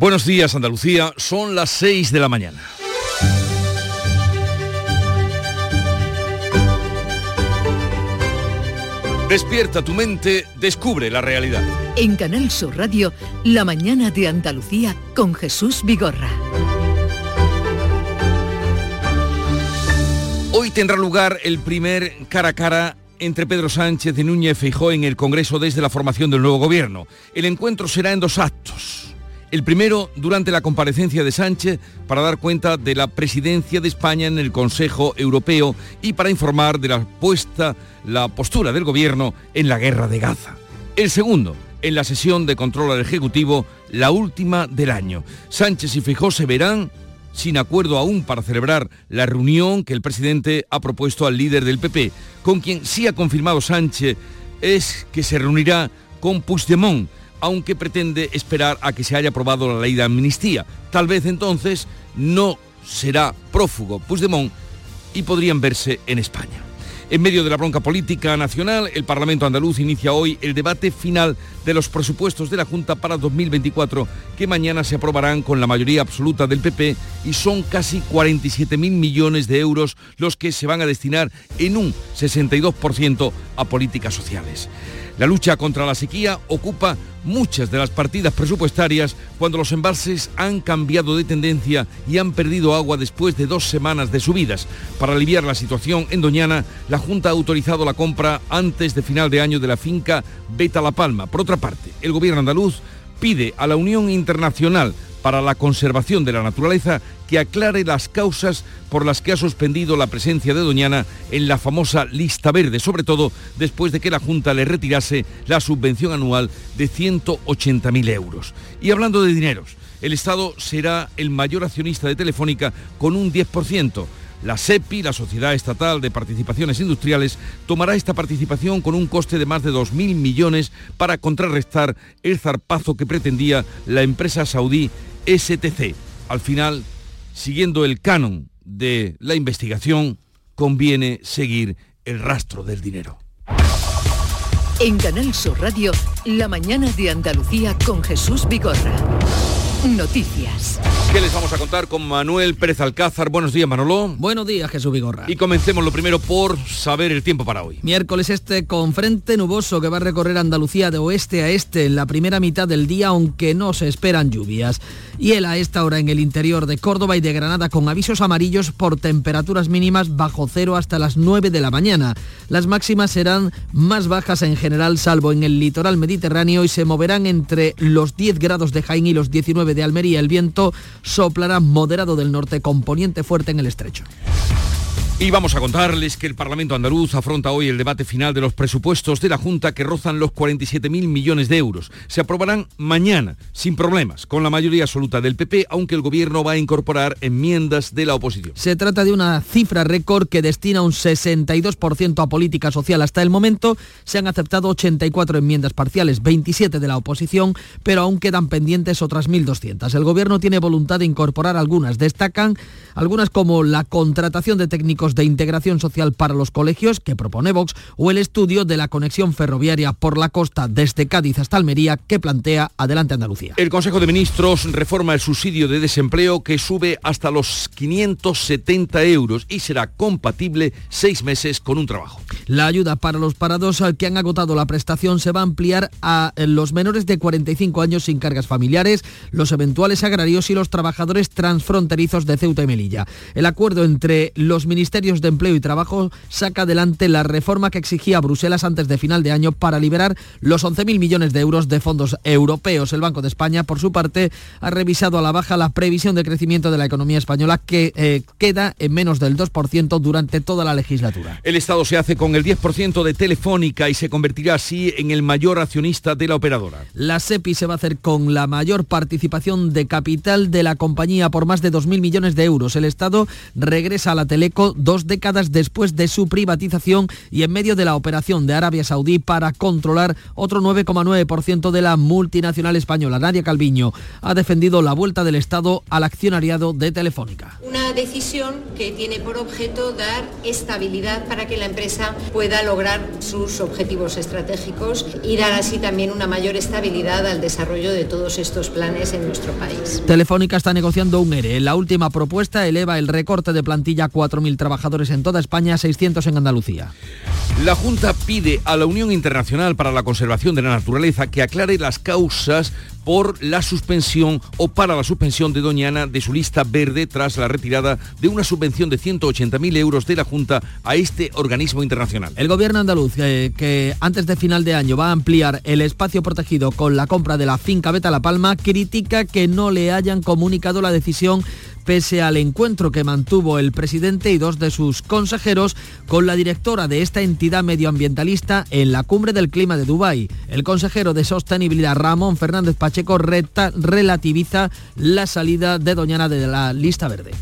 Buenos días Andalucía, son las 6 de la mañana. Despierta tu mente, descubre la realidad. En Canal Sur Radio, La mañana de Andalucía con Jesús Vigorra. Hoy tendrá lugar el primer cara a cara entre Pedro Sánchez y Núñez Feijó en el Congreso desde la formación del nuevo gobierno. El encuentro será en dos actos. El primero durante la comparecencia de Sánchez para dar cuenta de la presidencia de España en el Consejo Europeo y para informar de la puesta, la postura del gobierno en la guerra de Gaza. El segundo, en la sesión de control al Ejecutivo, la última del año. Sánchez y Fijó se verán sin acuerdo aún para celebrar la reunión que el presidente ha propuesto al líder del PP, con quien sí ha confirmado Sánchez es que se reunirá con Puigdemont, aunque pretende esperar a que se haya aprobado la ley de amnistía. Tal vez entonces no será prófugo Puigdemont y podrían verse en España. En medio de la bronca política nacional, el Parlamento andaluz inicia hoy el debate final de los presupuestos de la Junta para 2024, que mañana se aprobarán con la mayoría absoluta del PP y son casi 47.000 millones de euros los que se van a destinar en un 62% a políticas sociales. La lucha contra la sequía ocupa muchas de las partidas presupuestarias cuando los embalses han cambiado de tendencia y han perdido agua después de dos semanas de subidas. Para aliviar la situación en Doñana, la Junta ha autorizado la compra antes de final de año de la finca Beta La Palma. Por otra parte, el gobierno andaluz pide a la Unión Internacional para la conservación de la naturaleza que aclare las causas por las que ha suspendido la presencia de Doñana en la famosa lista verde, sobre todo después de que la Junta le retirase la subvención anual de 180.000 euros. Y hablando de dineros, el Estado será el mayor accionista de Telefónica con un 10%. La SEPI, la Sociedad Estatal de Participaciones Industriales, tomará esta participación con un coste de más de 2.000 millones para contrarrestar el zarpazo que pretendía la empresa saudí STC. Al final, siguiendo el canon de la investigación, conviene seguir el rastro del dinero. En Canal Sur Radio, la mañana de Andalucía con Jesús Vigorra. Noticias. ¿Qué les vamos a contar con Manuel Pérez Alcázar? Buenos días, Manolo. Buenos días, Jesús Vigorra. Y comencemos lo primero por saber el tiempo para hoy. Miércoles este con frente nuboso que va a recorrer Andalucía de oeste a este en la primera mitad del día, aunque no se esperan lluvias. Y él a esta hora en el interior de Córdoba y de Granada con avisos amarillos por temperaturas mínimas bajo cero hasta las 9 de la mañana. Las máximas serán más bajas en general, salvo en el litoral mediterráneo, y se moverán entre los 10 grados de Jaén y los 19 de Almería. El viento soplará moderado del norte con poniente fuerte en el estrecho. Y vamos a contarles que el Parlamento andaluz afronta hoy el debate final de los presupuestos de la Junta que rozan los 47.000 millones de euros. Se aprobarán mañana, sin problemas, con la mayoría absoluta del PP, aunque el Gobierno va a incorporar enmiendas de la oposición. Se trata de una cifra récord que destina un 62% a política social. Hasta el momento se han aceptado 84 enmiendas parciales, 27 de la oposición, pero aún quedan pendientes otras 1.200. El Gobierno tiene voluntad de incorporar algunas. Destacan algunas como la contratación de técnicos de integración social para los colegios que propone Vox o el estudio de la conexión ferroviaria por la costa desde Cádiz hasta Almería que plantea Adelante Andalucía. El Consejo de Ministros reforma el subsidio de desempleo que sube hasta los 570 euros y será compatible seis meses con un trabajo. La ayuda para los parados que han agotado la prestación se va a ampliar a los menores de 45 años sin cargas familiares, los eventuales agrarios y los trabajadores transfronterizos de Ceuta y Melilla. El acuerdo entre los ministerios de Empleo y Trabajo saca adelante la reforma que exigía Bruselas antes de final de año para liberar los 11.000 millones de euros de fondos europeos. El Banco de España, por su parte, ha revisado a la baja la previsión de crecimiento de la economía española que eh, queda en menos del 2% durante toda la legislatura. El Estado se hace con el 10% de Telefónica y se convertirá así en el mayor accionista de la operadora. La SEPI se va a hacer con la mayor participación de capital de la compañía por más de 2.000 millones de euros. El Estado regresa a la Teleco dos décadas después de su privatización y en medio de la operación de Arabia Saudí para controlar otro 9,9% de la multinacional española. Nadia Calviño ha defendido la vuelta del Estado al accionariado de Telefónica. Una decisión que tiene por objeto dar estabilidad para que la empresa pueda lograr sus objetivos estratégicos y dar así también una mayor estabilidad al desarrollo de todos estos planes en nuestro país. Telefónica está negociando un ERE. La última propuesta eleva el recorte de plantilla a 4.000 trabajadores en toda España, 600 en Andalucía. La Junta pide a la Unión Internacional para la Conservación de la Naturaleza que aclare las causas por la suspensión o para la suspensión de Doñana de su lista verde tras la retirada de una subvención de 180.000 euros de la Junta a este organismo internacional. El gobierno andaluz, eh, que antes de final de año va a ampliar el espacio protegido con la compra de la finca Beta La Palma, critica que no le hayan comunicado la decisión pese al encuentro que mantuvo el presidente y dos de sus consejeros con la directora de esta entidad medioambientalista en la cumbre del clima de Dubái. El consejero de Sostenibilidad Ramón Fernández Pacheco relativiza la salida de Doñana de la lista verde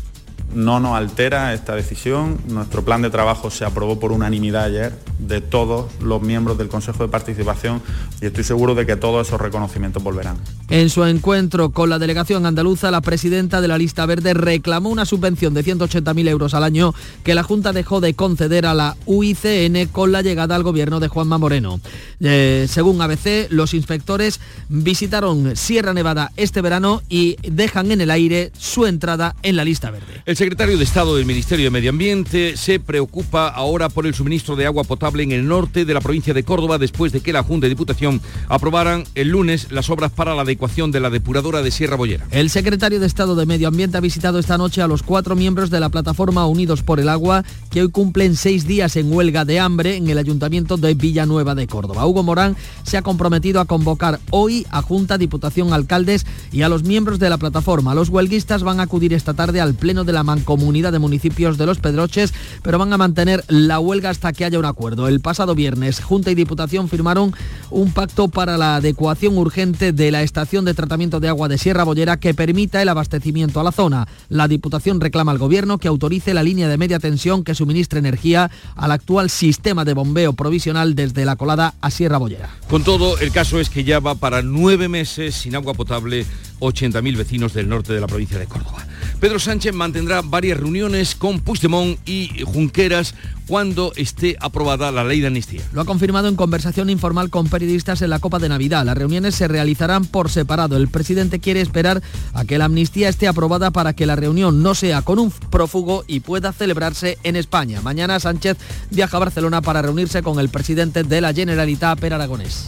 no nos altera esta decisión. Nuestro plan de trabajo se aprobó por unanimidad ayer de todos los miembros del Consejo de Participación y estoy seguro de que todos esos reconocimientos volverán. En su encuentro con la delegación andaluza, la presidenta de la lista verde reclamó una subvención de 180.000 euros al año que la Junta dejó de conceder a la UICN con la llegada al gobierno de Juanma Moreno. Eh, según ABC, los inspectores visitaron Sierra Nevada este verano y dejan en el aire su entrada en la lista verde. El secretario de Estado del Ministerio de Medio Ambiente se preocupa ahora por el suministro de agua potable en el norte de la provincia de Córdoba después de que la Junta de Diputación aprobaran el lunes las obras para la adecuación de la depuradora de Sierra Bollera. El secretario de Estado de Medio Ambiente ha visitado esta noche a los cuatro miembros de la plataforma Unidos por el Agua que hoy cumplen seis días en huelga de hambre en el Ayuntamiento de Villanueva de Córdoba. Hugo Morán se ha comprometido a convocar hoy a Junta, Diputación, alcaldes y a los miembros de la plataforma. Los huelguistas van a acudir esta tarde al Pleno de la Mancomunidad de Municipios de Los Pedroches, pero van a mantener la huelga hasta que haya un acuerdo. El pasado viernes, Junta y Diputación firmaron un pacto para la adecuación urgente de la estación de tratamiento de agua de Sierra Bollera que permita el abastecimiento a la zona. La Diputación reclama al Gobierno que autorice la línea de media tensión que suministre energía al actual sistema de bombeo provisional desde la colada a Sierra Bollera. Con todo, el caso es que ya va para nueve meses sin agua potable 80.000 vecinos del norte de la provincia de Córdoba. Pedro Sánchez mantendrá varias reuniones con Puigdemont y Junqueras cuando esté aprobada la ley de amnistía. Lo ha confirmado en conversación informal con periodistas en la Copa de Navidad. Las reuniones se realizarán por separado. El presidente quiere esperar a que la amnistía esté aprobada para que la reunión no sea con un prófugo y pueda celebrarse en España. Mañana Sánchez viaja a Barcelona para reunirse con el presidente de la Generalitat, Per Aragonés.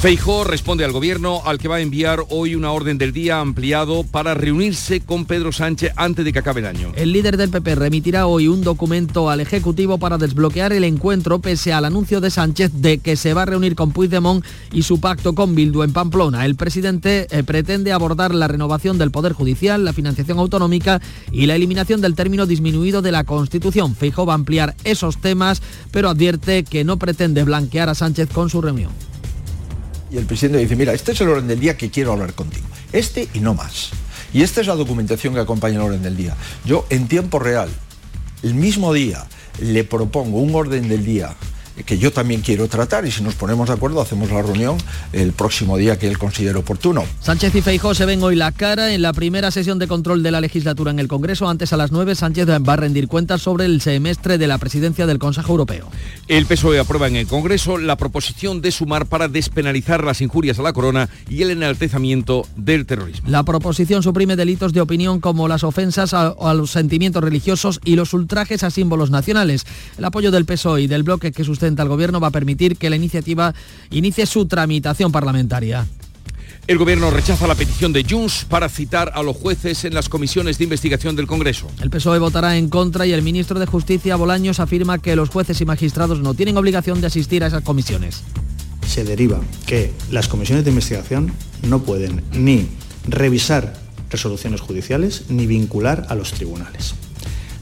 Feijó responde al gobierno al que va a enviar hoy una orden del día ampliado para reunirse con Pedro Sánchez antes de que acabe el año. El líder del PP remitirá hoy un documento al Ejecutivo para desbloquear el encuentro pese al anuncio de Sánchez de que se va a reunir con Puigdemont y su pacto con Bildu en Pamplona. El presidente eh, pretende abordar la renovación del Poder Judicial, la financiación autonómica y la eliminación del término disminuido de la Constitución. Feijó va a ampliar esos temas, pero advierte que no pretende blanquear a Sánchez con su reunión. Y el presidente dice, mira, este es el orden del día que quiero hablar contigo. Este y no más. Y esta es la documentación que acompaña el orden del día. Yo en tiempo real, el mismo día, le propongo un orden del día que yo también quiero tratar y si nos ponemos de acuerdo hacemos la reunión el próximo día que él considere oportuno. Sánchez y Feijó se ven hoy la cara en la primera sesión de control de la legislatura en el Congreso. Antes a las 9 Sánchez va a rendir cuentas sobre el semestre de la presidencia del Consejo Europeo. El PSOE aprueba en el Congreso la proposición de sumar para despenalizar las injurias a la corona y el enaltezamiento del terrorismo. La proposición suprime delitos de opinión como las ofensas a, a los sentimientos religiosos y los ultrajes a símbolos nacionales. El apoyo del PSOE y del bloque que sustenta al Gobierno va a permitir que la iniciativa inicie su tramitación parlamentaria. El Gobierno rechaza la petición de Junts para citar a los jueces en las comisiones de investigación del Congreso. El PSOE votará en contra y el ministro de Justicia, Bolaños, afirma que los jueces y magistrados no tienen obligación de asistir a esas comisiones. Se deriva que las comisiones de investigación no pueden ni revisar resoluciones judiciales ni vincular a los tribunales.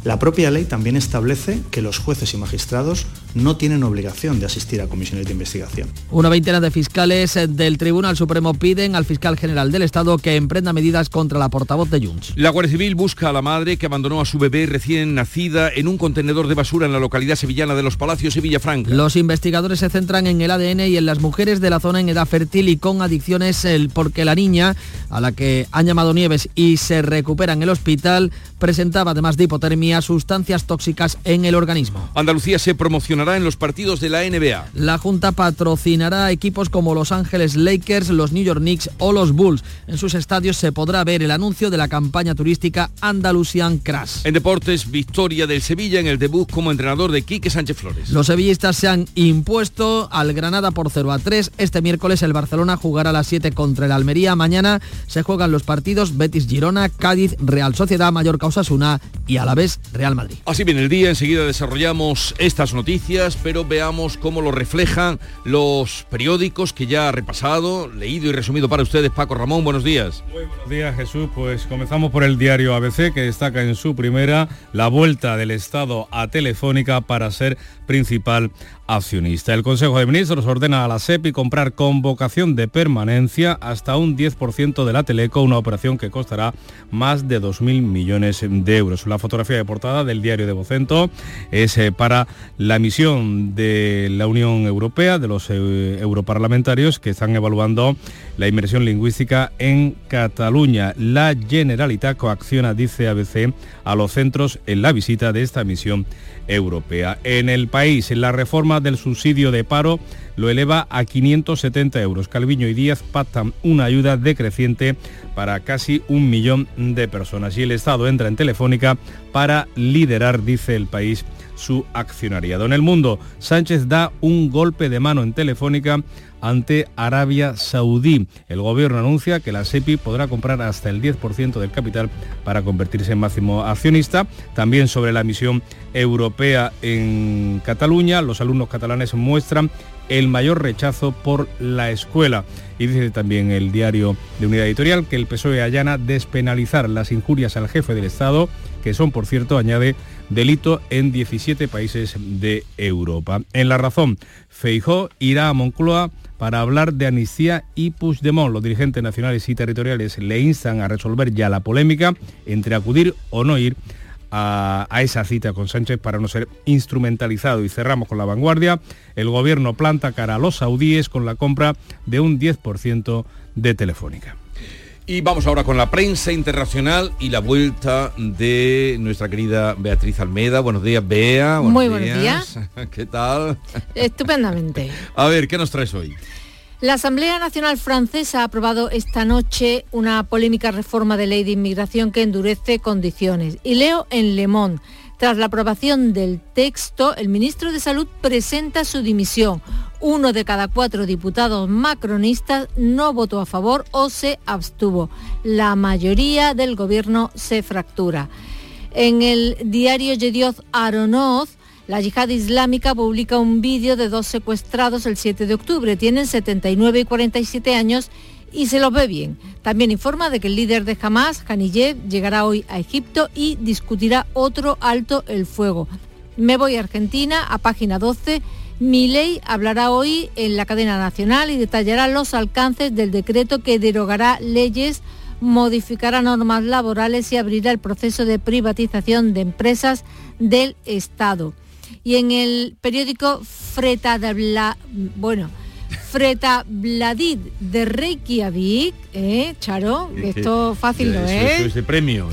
La propia ley también establece que los jueces y magistrados no tienen obligación de asistir a comisiones de investigación. Una veintena de fiscales del Tribunal Supremo piden al fiscal general del Estado que emprenda medidas contra la portavoz de Junts. La Guardia Civil busca a la madre que abandonó a su bebé recién nacida en un contenedor de basura en la localidad sevillana de Los Palacios y Villafranca. Los investigadores se centran en el ADN y en las mujeres de la zona en edad fértil y con adicciones porque la niña, a la que han llamado Nieves y se recupera en el hospital, presentaba además de hipotermia sustancias tóxicas en el organismo. Andalucía se promocionará en los partidos de la NBA. La Junta patrocinará equipos como Los Ángeles Lakers, los New York Knicks o los Bulls. En sus estadios se podrá ver el anuncio de la campaña turística Andalusian Crash. En deportes, victoria del Sevilla en el debut como entrenador de Quique Sánchez Flores. Los sevillistas se han impuesto al Granada por 0 a 3. Este miércoles el Barcelona jugará a las 7 contra el Almería. Mañana se juegan los partidos Betis Girona, Cádiz, Real Sociedad, Mallorca Osasuna y a la vez Real Madrid. Así viene el día, enseguida desarrollamos estas noticias, pero veamos cómo lo reflejan los periódicos que ya ha repasado, leído y resumido para ustedes. Paco Ramón, buenos días. Muy buenos días Jesús, pues comenzamos por el diario ABC que destaca en su primera la vuelta del Estado a Telefónica para ser principal accionista. El Consejo de Ministros ordena a la SEPI comprar con vocación de permanencia hasta un 10% de la Teleco, una operación que costará más de 2.000 millones de euros. La fotografía de portada del diario de Vocento es eh, para la misión de la Unión Europea, de los eh, europarlamentarios que están evaluando la inversión lingüística en Cataluña. La Generalitat coacciona, dice ABC, a los centros en la visita de esta misión europea. En el país, la reforma del subsidio de paro lo eleva a 570 euros. Calviño y Díaz pactan una ayuda decreciente para casi un millón de personas. Y el Estado entra en Telefónica para liderar, dice el país, su accionariado. En el mundo, Sánchez da un golpe de mano en Telefónica ante Arabia Saudí. El gobierno anuncia que la SEPI podrá comprar hasta el 10% del capital para convertirse en máximo accionista. También sobre la misión europea en Cataluña, los alumnos catalanes muestran el mayor rechazo por la escuela. Y dice también el diario de Unidad Editorial que el PSOE allana despenalizar las injurias al jefe del Estado, que son, por cierto, añade delito en 17 países de Europa. En la razón, Feijó irá a Moncloa para hablar de amnistía y Puigdemont. Los dirigentes nacionales y territoriales le instan a resolver ya la polémica entre acudir o no ir a, esa cita con Sánchez para no ser instrumentalizado. Y cerramos con la vanguardia. El gobierno planta cara a los saudíes con la compra de un 10% de Telefónica. Y vamos ahora con la prensa internacional y la vuelta de nuestra querida Beatriz Almeda. Buenos días, Bea. Muy buenos días. ¿Qué tal? Estupendamente. A ver, ¿qué nos traes hoy? La Asamblea Nacional Francesa ha aprobado esta noche una polémica reforma de ley de inmigración que endurece condiciones. Y leo en Le Monde. Tras la aprobación del texto, el ministro de Salud presenta su dimisión. Uno de cada cuatro diputados macronistas no votó a favor o se abstuvo. La mayoría del gobierno se fractura. En el diario Yedioth Aronoz, la yihad islámica publica un vídeo de dos secuestrados el 7 de octubre. Tienen 79 y 47 años y se los ve bien. También informa de que el líder de Hamas, Haniyeh, llegará hoy a Egipto y discutirá otro alto el fuego. Me voy a Argentina, a página 12. Milei hablará hoy en la cadena nacional y detallará los alcances del decreto que derogará leyes, modificará normas laborales y abrirá el proceso de privatización de empresas del Estado. Y en el periódico Freta de Bla, bueno, Freta Bladid de Reykjavik, ¿eh, Charo? esto fácil no es. Eso, ese premio,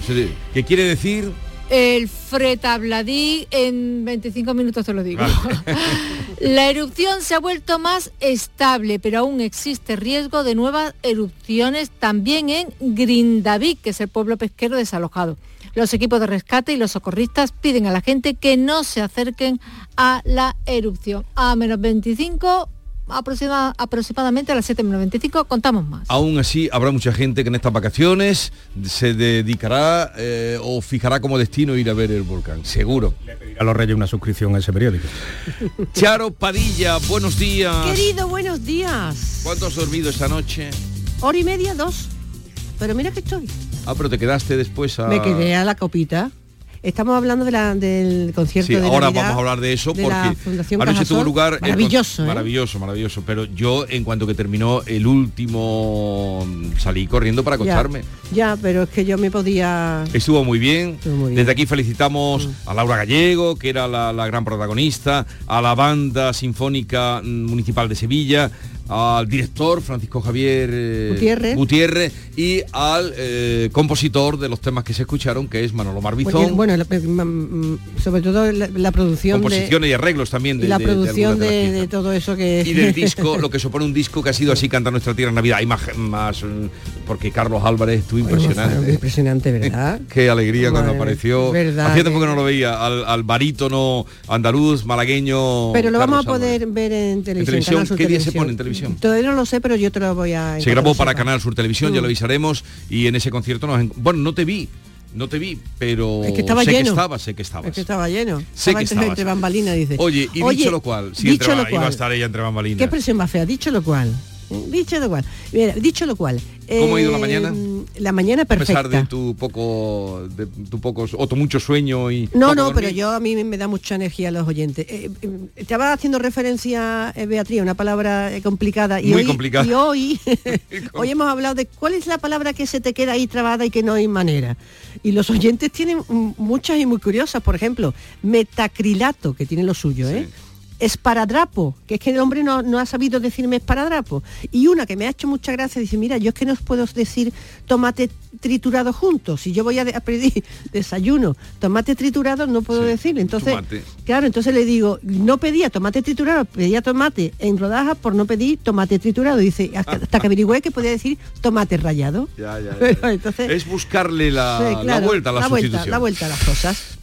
¿qué quiere decir? El Freta Bladid, en 25 minutos te lo digo. La erupción se ha vuelto más estable, pero aún existe riesgo de nuevas erupciones también en Grindavik, que es el pueblo pesquero desalojado. Los equipos de rescate y los socorristas piden a la gente que no se acerquen a la erupción. A menos 25 aproximadamente a las 7.95 contamos más. Aún así, habrá mucha gente que en estas vacaciones se dedicará eh, o fijará como destino ir a ver el volcán, seguro. a los reyes una suscripción a ese periódico. Charo Padilla, buenos días. Querido, buenos días. ¿Cuánto has dormido esta noche? Hora y media, dos. Pero mira que estoy. Ah, pero te quedaste después a... Me quedé a la copita estamos hablando de la, del concierto Sí, de ahora Navidad vamos a hablar de eso de la porque Fundación anoche tuvo lugar con- Maravilloso, ¿eh? maravilloso, maravilloso. Pero yo en cuanto que terminó el último salí corriendo para acostarme. Ya, pero es que yo me podía... Estuvo muy bien. Estuvo muy bien. Mm. Desde aquí felicitamos a Laura Gallego, que era la, la gran protagonista, a la banda sinfónica mm, municipal de Sevilla, al director Francisco Javier eh, Gutiérrez. Gutiérrez y al eh, compositor de los temas que se escucharon, que es Manolo Marbizón. Bueno, la- mm, sobre todo la, la producción de... composiciones y arreglos también de, la de- producción de todo eso que... y del disco, lo que supone un disco que ha sido así canta nuestra tierra en Navidad. Hay más, más mm, porque Carlos Álvarez estuvo impresionante. Impresionante, ¿verdad? Qué alegría cuando Madre apareció. verdad Hacía tiempo que- no lo veía, al, al barítono andaluz, malagueño. Pero lo vamos a poder Álvarez. ver en televisión. televisión? Canal Sur ¿Qué día se Televisión. pone en televisión? Todavía no lo sé, pero yo te lo voy a... Se grabó para. Canal Sur Televisión, ya lo avisaremos, y en ese concierto nos... en- Bueno, no te vi, no te vi, pero Es que estaba sé lleno. que estabas, sé que estabas. Es que estaba lleno. Sé estaba que entre, entre bambalinas, dice. Oye, y dicho lo cual, si dicho entre, lo iba a estar ella entre bambalinas. Qué expresión más fea, dicho lo cual. Dicho lo cual. Mira, dicho lo cual. ¿Cómo ha ido la mañana? La mañana a pesar perfecta. de tu poco, de tu poco, o tu mucho sueño y No, no, dormir. pero yo a mí me da mucha energía a los oyentes. Eh, eh, estaba haciendo referencia, eh, Beatriz, una palabra eh, complicada. Y Muy hoy, complicada. Y hoy, hoy hemos hablado de cuál es la palabra que se te queda ahí trabada y que no hay manera. Y los oyentes tienen muchas y muy curiosas. Por ejemplo, metacrilato, que tiene lo suyo, ¿eh? Esparadrapo, que es que el hombre no, no ha sabido decirme esparadrapo. Y una que me ha hecho mucha gracia, dice, mira, yo es que no os puedo decir tomate triturado juntos. Si yo voy a, de- a pedir desayuno, tomate triturado, no puedo decirlo. Entonces, tomate. claro, entonces le digo, no pedía tomate triturado, pedía tomate en rodajas por no pedir tomate triturado. Dice, hasta, hasta que averigüé que podía decir tomate rallado. Ya, ya, ya. Entonces, es buscarle la, sí, la vuelta a la, la vuelta, la vuelta a las cosas.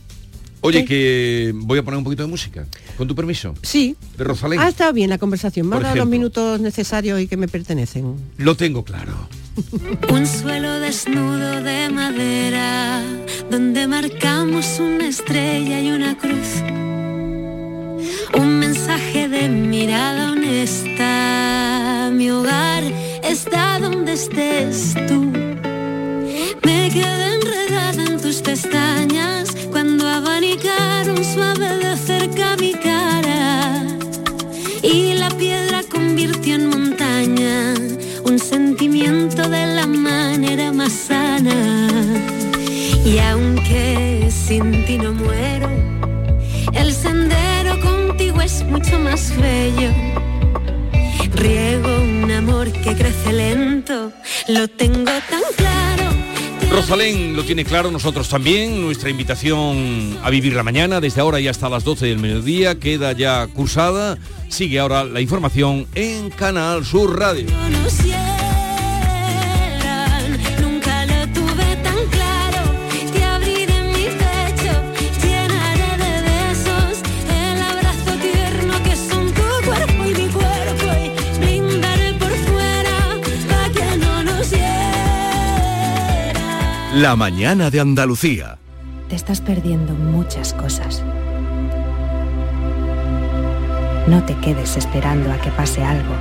Oye, que voy a poner un poquito de música, con tu permiso. Sí. De Rosalén. Ha estado bien la conversación, me ha dado los minutos necesarios y que me pertenecen. Lo tengo claro. Un suelo desnudo de madera, donde marcamos una estrella y una cruz. Un mensaje de mirada honesta. Mi hogar está donde estés tú. Me quedé enredada en tus pestañas abanicaron suave de cerca mi cara. Y la piedra convirtió en montaña un sentimiento de la manera más sana. Y aunque sin ti no muero, el sendero contigo es mucho más bello. Riego un amor que crece lento, lo tengo tan. Rosalén lo tiene claro, nosotros también. Nuestra invitación a vivir la mañana, desde ahora y hasta las 12 del mediodía, queda ya cursada. Sigue ahora la información en Canal Sur Radio. La mañana de Andalucía. Te estás perdiendo muchas cosas. No te quedes esperando a que pase algo.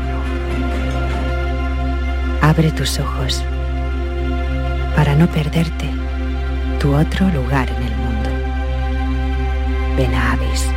Abre tus ojos para no perderte tu otro lugar en el mundo. Ven a Avis.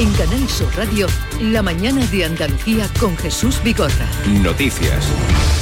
En Canal Sur Radio, la mañana de Andalucía con Jesús Vigorra. Noticias.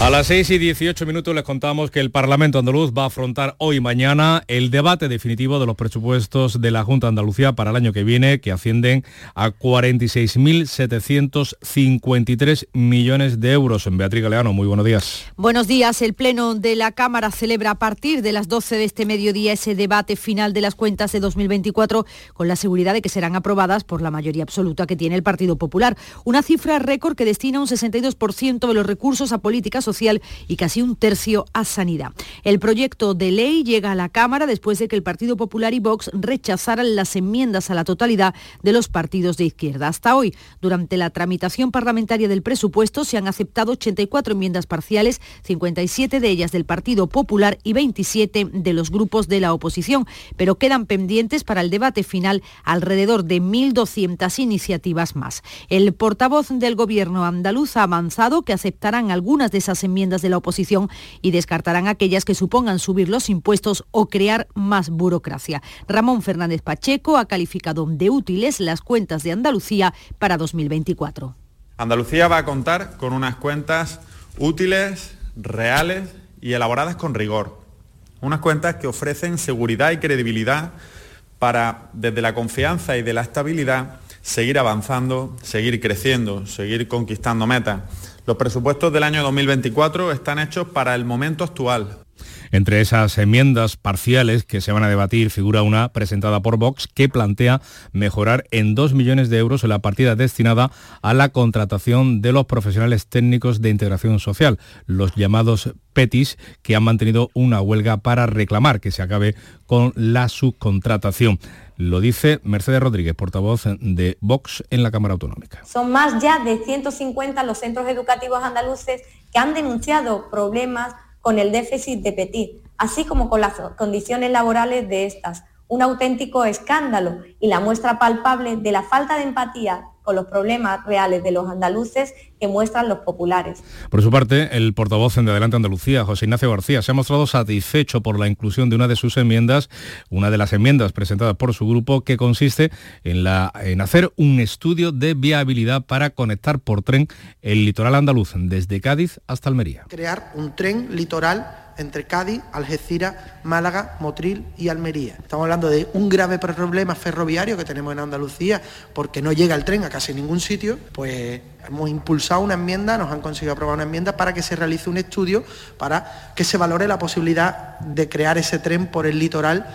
A las 6 y 18 minutos les contamos que el Parlamento andaluz va a afrontar hoy y mañana el debate definitivo de los presupuestos de la Junta de Andalucía para el año que viene, que ascienden a 46.753 millones de euros. En Beatriz Galeano, muy buenos días. Buenos días. El Pleno de la Cámara celebra a partir de las 12 de este mediodía ese debate final de las cuentas de 2024 con la seguridad de que serán aprobadas por la mayoría mayoría absoluta que tiene el Partido Popular. Una cifra récord que destina un 62% de los recursos a política social y casi un tercio a sanidad. El proyecto de ley llega a la Cámara después de que el Partido Popular y Vox rechazaran las enmiendas a la totalidad de los partidos de izquierda. Hasta hoy, durante la tramitación parlamentaria del presupuesto, se han aceptado 84 enmiendas parciales, 57 de ellas del Partido Popular y 27 de los grupos de la oposición, pero quedan pendientes para el debate final alrededor de 1.200 iniciativas más. El portavoz del Gobierno andaluz ha avanzado que aceptarán algunas de esas enmiendas de la oposición y descartarán aquellas que supongan subir los impuestos o crear más burocracia. Ramón Fernández Pacheco ha calificado de útiles las cuentas de Andalucía para 2024. Andalucía va a contar con unas cuentas útiles, reales y elaboradas con rigor. Unas cuentas que ofrecen seguridad y credibilidad para, desde la confianza y de la estabilidad, seguir avanzando, seguir creciendo, seguir conquistando metas. Los presupuestos del año 2024 están hechos para el momento actual, entre esas enmiendas parciales que se van a debatir figura una presentada por Vox que plantea mejorar en 2 millones de euros la partida destinada a la contratación de los profesionales técnicos de integración social, los llamados PETIS, que han mantenido una huelga para reclamar que se acabe con la subcontratación. Lo dice Mercedes Rodríguez, portavoz de Vox en la Cámara Autonómica. Son más ya de 150 los centros educativos andaluces que han denunciado problemas con el déficit de Petit, así como con las condiciones laborales de estas. Un auténtico escándalo y la muestra palpable de la falta de empatía con los problemas reales de los andaluces que muestran los populares. Por su parte, el portavoz en de Adelante Andalucía, José Ignacio García, se ha mostrado satisfecho por la inclusión de una de sus enmiendas, una de las enmiendas presentadas por su grupo, que consiste en, la, en hacer un estudio de viabilidad para conectar por tren el litoral andaluz desde Cádiz hasta Almería. Crear un tren litoral entre Cádiz, Algeciras, Málaga, Motril y Almería. Estamos hablando de un grave problema ferroviario que tenemos en Andalucía porque no llega el tren a casi ningún sitio, pues hemos impulsado una enmienda, nos han conseguido aprobar una enmienda para que se realice un estudio para que se valore la posibilidad de crear ese tren por el litoral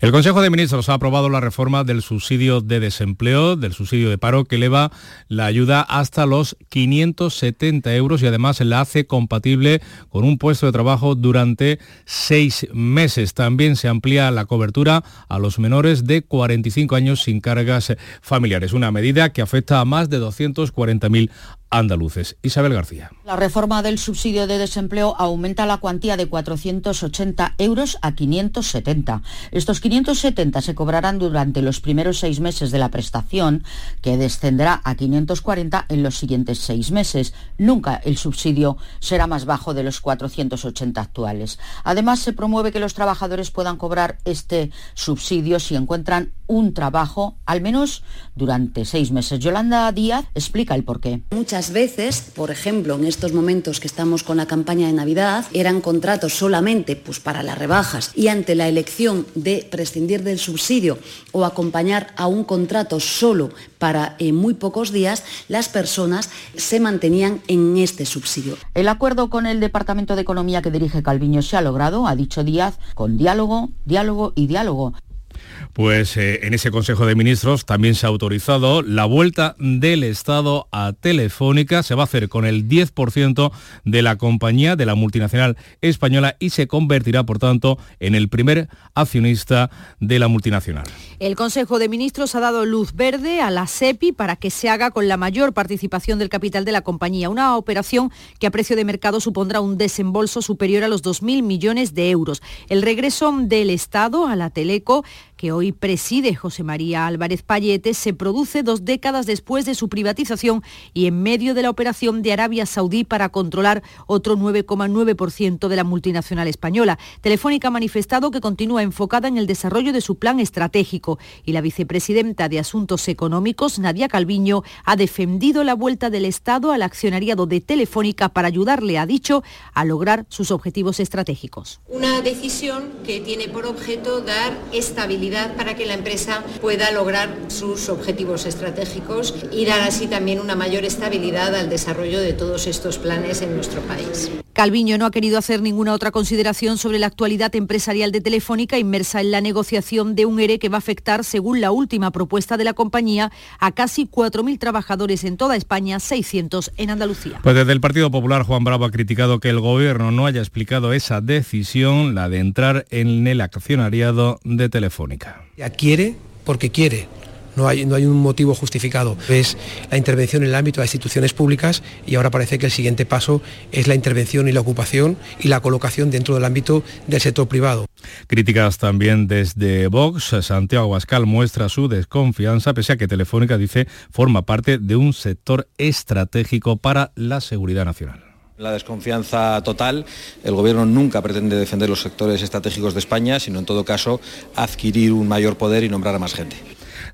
el Consejo de Ministros ha aprobado la reforma del subsidio de desempleo, del subsidio de paro, que eleva la ayuda hasta los 570 euros y además la hace compatible con un puesto de trabajo durante seis meses. También se amplía la cobertura a los menores de 45 años sin cargas familiares, una medida que afecta a más de 240.000 andaluces. Isabel García. La reforma del subsidio de desempleo aumenta la cuantía de 480 euros a 570. Estos 570 se cobrarán durante los primeros seis meses de la prestación, que descenderá a 540 en los siguientes seis meses. Nunca el subsidio será más bajo de los 480 actuales. Además, se promueve que los trabajadores puedan cobrar este subsidio si encuentran un trabajo, al menos durante seis meses. Yolanda Díaz explica el porqué. Muchas veces, por ejemplo, en estos momentos que estamos con la campaña de Navidad, eran contratos solamente pues, para las rebajas y ante la elección de prescindir del subsidio o acompañar a un contrato solo para eh, muy pocos días, las personas se mantenían en este subsidio. El acuerdo con el Departamento de Economía que dirige Calviño se ha logrado, ha dicho Díaz, con diálogo, diálogo y diálogo. Pues eh, en ese Consejo de Ministros también se ha autorizado la vuelta del Estado a Telefónica. Se va a hacer con el 10% de la compañía, de la multinacional española, y se convertirá, por tanto, en el primer accionista de la multinacional. El Consejo de Ministros ha dado luz verde a la SEPI para que se haga con la mayor participación del capital de la compañía. Una operación que a precio de mercado supondrá un desembolso superior a los 2.000 millones de euros. El regreso del Estado a la Teleco que hoy preside José María Álvarez Payete, se produce dos décadas después de su privatización y en medio de la operación de Arabia Saudí para controlar otro 9,9% de la multinacional española. Telefónica ha manifestado que continúa enfocada en el desarrollo de su plan estratégico y la vicepresidenta de Asuntos Económicos, Nadia Calviño, ha defendido la vuelta del Estado al accionariado de Telefónica para ayudarle, ha dicho, a lograr sus objetivos estratégicos. Una decisión que tiene por objeto dar estabilidad para que la empresa pueda lograr sus objetivos estratégicos y dar así también una mayor estabilidad al desarrollo de todos estos planes en nuestro país. Calviño no ha querido hacer ninguna otra consideración sobre la actualidad empresarial de Telefónica inmersa en la negociación de un ERE que va a afectar, según la última propuesta de la compañía, a casi 4.000 trabajadores en toda España, 600 en Andalucía. Pues desde el Partido Popular, Juan Bravo ha criticado que el Gobierno no haya explicado esa decisión, la de entrar en el accionariado de Telefónica. Ya quiere porque quiere no hay, no hay un motivo justificado. Es la intervención en el ámbito de instituciones públicas y ahora parece que el siguiente paso es la intervención y la ocupación y la colocación dentro del ámbito del sector privado. Críticas también desde Vox. Santiago Abascal muestra su desconfianza, pese a que Telefónica dice forma parte de un sector estratégico para la seguridad nacional. La desconfianza total. El Gobierno nunca pretende defender los sectores estratégicos de España, sino en todo caso adquirir un mayor poder y nombrar a más gente.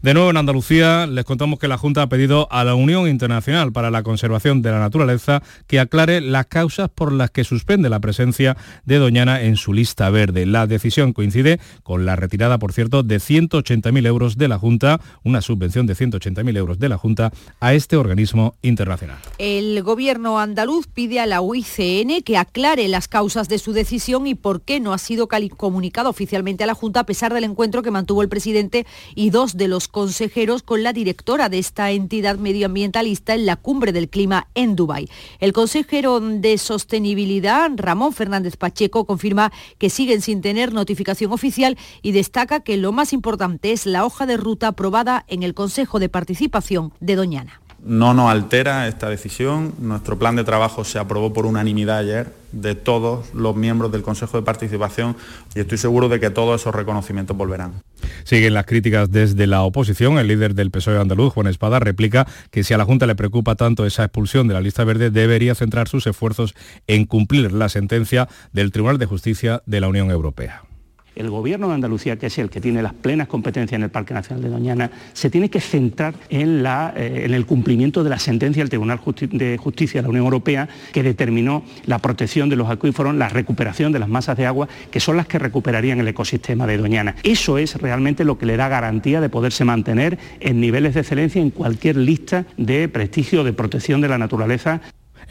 De nuevo en Andalucía les contamos que la Junta ha pedido a la Unión Internacional para la Conservación de la Naturaleza que aclare las causas por las que suspende la presencia de Doñana en su lista verde. La decisión coincide con la retirada, por cierto, de 180.000 euros de la Junta, una subvención de 180.000 euros de la Junta a este organismo internacional. El gobierno andaluz pide a la UICN que aclare las causas de su decisión y por qué no ha sido comunicado oficialmente a la Junta a pesar del encuentro que mantuvo el presidente y dos de los consejeros con la directora de esta entidad medioambientalista en la cumbre del clima en Dubái. El consejero de Sostenibilidad, Ramón Fernández Pacheco, confirma que siguen sin tener notificación oficial y destaca que lo más importante es la hoja de ruta aprobada en el Consejo de Participación de Doñana. No nos altera esta decisión. Nuestro plan de trabajo se aprobó por unanimidad ayer de todos los miembros del Consejo de Participación y estoy seguro de que todos esos reconocimientos volverán. Siguen las críticas desde la oposición. El líder del PSOE andaluz, Juan Espada, replica que si a la Junta le preocupa tanto esa expulsión de la lista verde, debería centrar sus esfuerzos en cumplir la sentencia del Tribunal de Justicia de la Unión Europea el Gobierno de Andalucía, que es el que tiene las plenas competencias en el Parque Nacional de Doñana, se tiene que centrar en, eh, el cumplimiento de la sentencia del Tribunal de Justicia de la Unión Europea que determinó la protección de los acuíferos, la recuperación de las masas de agua, que son las que recuperarían el ecosistema de Doñana. Eso es realmente lo que le da garantía de poderse mantener en niveles de excelencia en cualquier lista de prestigio de protección de la naturaleza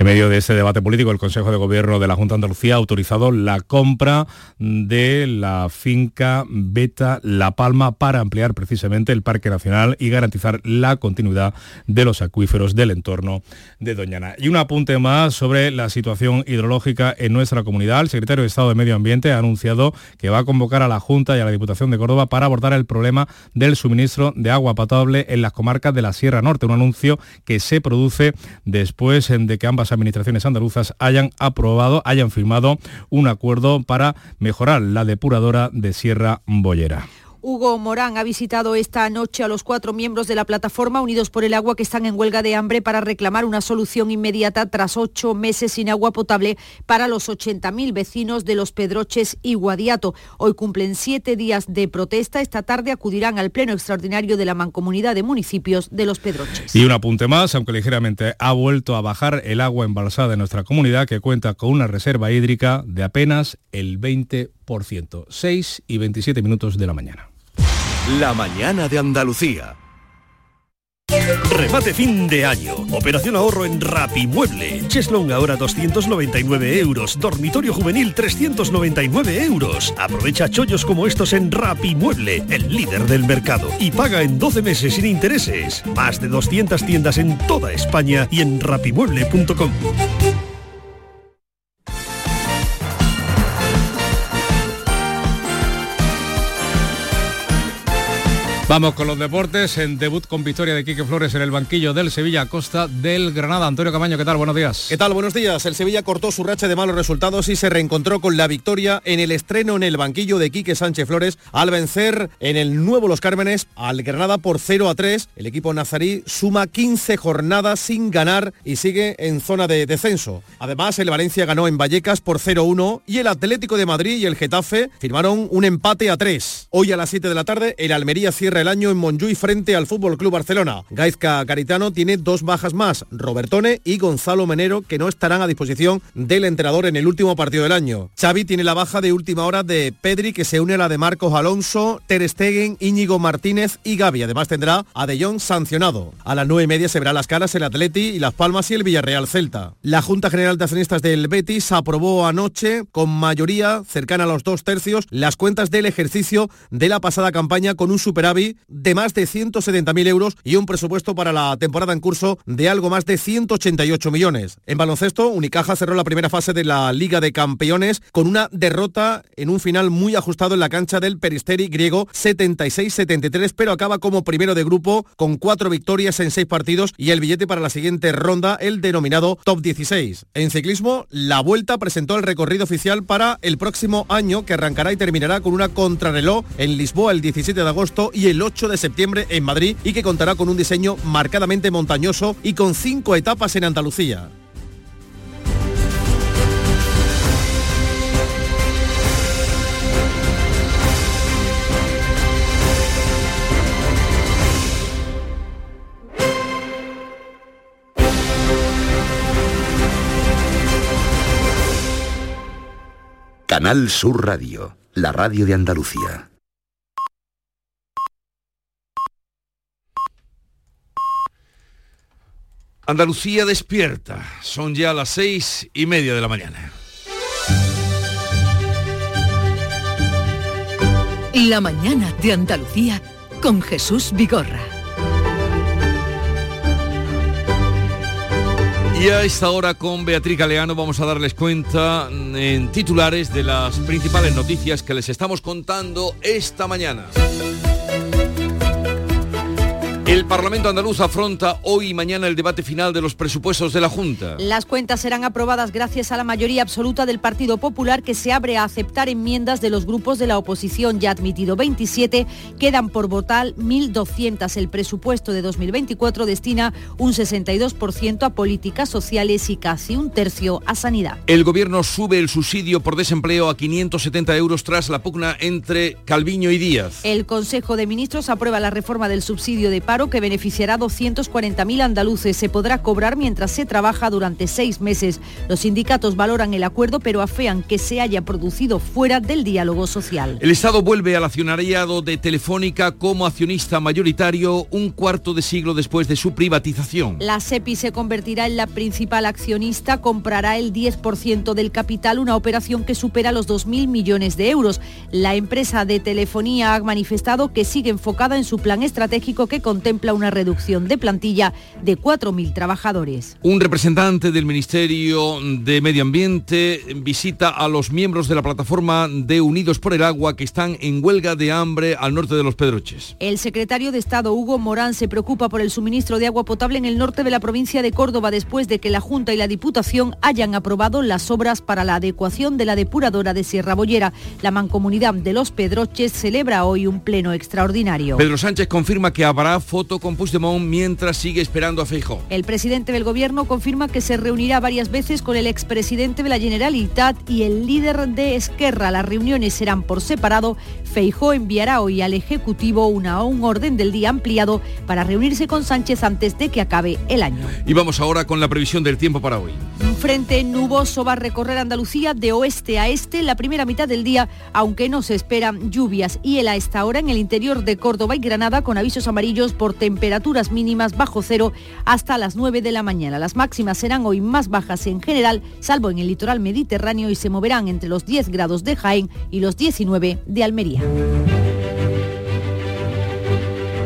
en medio de este debate político, el Consejo de Gobierno de la Junta de Andalucía ha autorizado la compra de la finca Beta La Palma para ampliar precisamente el Parque Nacional y garantizar la continuidad de los acuíferos del entorno de Doñana. Y un apunte más sobre la situación hidrológica en nuestra comunidad. El secretario de Estado de Medio Ambiente ha anunciado que va a convocar a la Junta y a la Diputación de Córdoba para abordar el problema del suministro de agua potable en las comarcas de la Sierra Norte, un anuncio que se produce después de que ambas administraciones andaluzas hayan aprobado, hayan firmado un acuerdo para mejorar la depuradora de Sierra Bollera. Hugo Morán ha visitado esta noche a los cuatro miembros de la plataforma Unidos por el Agua que están en huelga de hambre para reclamar una solución inmediata tras ocho meses sin agua potable para los 80.000 vecinos de Los Pedroches y Guadiato. Hoy cumplen siete días de protesta. Esta tarde acudirán al Pleno Extraordinario de la Mancomunidad de Municipios de Los Pedroches. Y un apunte más, aunque ligeramente ha vuelto a bajar el agua embalsada en nuestra comunidad que cuenta con una reserva hídrica de apenas el 20%. 6 y 27 minutos de la mañana. La mañana de Andalucía. Remate fin de año. Operación ahorro en Rapimueble. Cheslong ahora 299 euros. Dormitorio juvenil 399 euros. Aprovecha chollos como estos en Rapimueble, el líder del mercado. Y paga en 12 meses sin intereses. Más de 200 tiendas en toda España y en rapimueble.com. Vamos con los deportes, en debut con victoria de Quique Flores en el banquillo del Sevilla Costa del Granada. Antonio Camaño, ¿qué tal? Buenos días. ¿Qué tal? Buenos días. El Sevilla cortó su racha de malos resultados y se reencontró con la victoria en el estreno en el banquillo de Quique Sánchez Flores al vencer en el nuevo Los Cármenes al Granada por 0 a 3. El equipo nazarí suma 15 jornadas sin ganar y sigue en zona de descenso. Además, el Valencia ganó en Vallecas por 0-1 y el Atlético de Madrid y el Getafe firmaron un empate a 3. Hoy a las 7 de la tarde, el Almería cierra el año en Montjuic frente al Fútbol Club Barcelona. Gaizka Caritano tiene dos bajas más, Robertone y Gonzalo Menero, que no estarán a disposición del entrenador en el último partido del año. Xavi tiene la baja de última hora de Pedri, que se une a la de Marcos Alonso, Ter Stegen, Íñigo Martínez y Gavi. Además tendrá a De Jong sancionado. A las nueve y media se verán las caras el Atleti y Las Palmas y el Villarreal Celta. La Junta General de Accionistas del Betis aprobó anoche con mayoría cercana a los dos tercios las cuentas del ejercicio de la pasada campaña con un superávit de más de 170.000 euros y un presupuesto para la temporada en curso de algo más de 188 millones. En baloncesto, Unicaja cerró la primera fase de la Liga de Campeones con una derrota en un final muy ajustado en la cancha del Peristeri griego 76-73, pero acaba como primero de grupo con cuatro victorias en seis partidos y el billete para la siguiente ronda, el denominado Top 16. En ciclismo, la Vuelta presentó el recorrido oficial para el próximo año que arrancará y terminará con una contrarreloj en Lisboa el 17 de agosto y el 8 de septiembre en Madrid y que contará con un diseño marcadamente montañoso y con cinco etapas en Andalucía. Canal Sur Radio, la radio de Andalucía. Andalucía despierta. Son ya las seis y media de la mañana. La mañana de Andalucía con Jesús Vigorra. Y a esta hora con Beatriz Galeano vamos a darles cuenta en titulares de las principales noticias que les estamos contando esta mañana. El Parlamento andaluz afronta hoy y mañana el debate final de los presupuestos de la Junta. Las cuentas serán aprobadas gracias a la mayoría absoluta del Partido Popular que se abre a aceptar enmiendas de los grupos de la oposición. Ya admitido 27, quedan por votar 1.200. El presupuesto de 2024 destina un 62% a políticas sociales y casi un tercio a sanidad. El gobierno sube el subsidio por desempleo a 570 euros tras la pugna entre Calviño y Díaz. El Consejo de Ministros aprueba la reforma del subsidio de paro que beneficiará a 240.000 andaluces. Se podrá cobrar mientras se trabaja durante seis meses. Los sindicatos valoran el acuerdo, pero afean que se haya producido fuera del diálogo social. El Estado vuelve al accionariado de Telefónica como accionista mayoritario un cuarto de siglo después de su privatización. La SEPI se convertirá en la principal accionista, comprará el 10% del capital, una operación que supera los 2.000 millones de euros. La empresa de telefonía ha manifestado que sigue enfocada en su plan estratégico que contempla una reducción de plantilla de 4.000 trabajadores. Un representante del Ministerio de Medio Ambiente visita a los miembros de la plataforma de Unidos por el Agua que están en huelga de hambre al norte de los Pedroches. El secretario de Estado Hugo Morán se preocupa por el suministro de agua potable en el norte de la provincia de Córdoba después de que la Junta y la Diputación hayan aprobado las obras para la adecuación de la depuradora de Sierra Bollera. La mancomunidad de los Pedroches celebra hoy un pleno extraordinario. Pedro Sánchez confirma que habrá foto con Puigdemont mientras sigue esperando a Feijó. El presidente del gobierno confirma que se reunirá varias veces con el expresidente de la Generalitat y el líder de Esquerra. Las reuniones serán por separado. Feijó enviará hoy al Ejecutivo una, un orden del día ampliado para reunirse con Sánchez antes de que acabe el año. Y vamos ahora con la previsión del tiempo para hoy. Un frente nuboso va a recorrer Andalucía de oeste a este la primera mitad del día, aunque no se esperan lluvias. Y el a esta hora en el interior de Córdoba y Granada con avisos amarillos por temperaturas mínimas bajo cero hasta las 9 de la mañana. Las máximas serán hoy más bajas en general, salvo en el litoral mediterráneo y se moverán entre los 10 grados de Jaén y los 19 de Almería.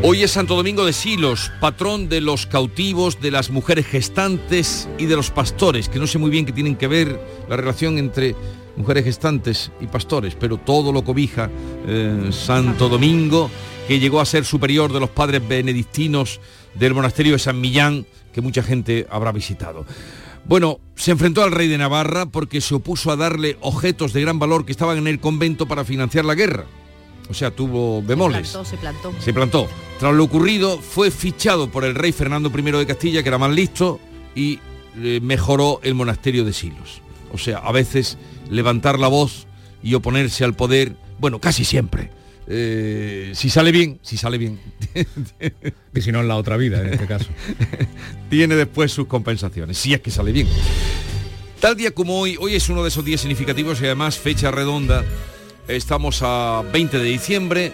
Hoy es Santo Domingo de Silos, patrón de los cautivos, de las mujeres gestantes y de los pastores, que no sé muy bien qué tienen que ver la relación entre mujeres gestantes y pastores, pero todo lo cobija eh, Santo Domingo, que llegó a ser superior de los padres benedictinos del monasterio de San Millán, que mucha gente habrá visitado. Bueno, se enfrentó al rey de Navarra porque se opuso a darle objetos de gran valor que estaban en el convento para financiar la guerra. O sea, tuvo bemoles. Se plantó, se plantó. Se plantó. Tras lo ocurrido, fue fichado por el rey Fernando I de Castilla, que era más listo, y eh, mejoró el monasterio de Silos. O sea, a veces levantar la voz y oponerse al poder, bueno, casi siempre, eh, si sale bien, si sale bien. y si no en la otra vida, en este caso. tiene después sus compensaciones, si es que sale bien. Tal día como hoy, hoy es uno de esos días significativos y además fecha redonda. Estamos a 20 de diciembre.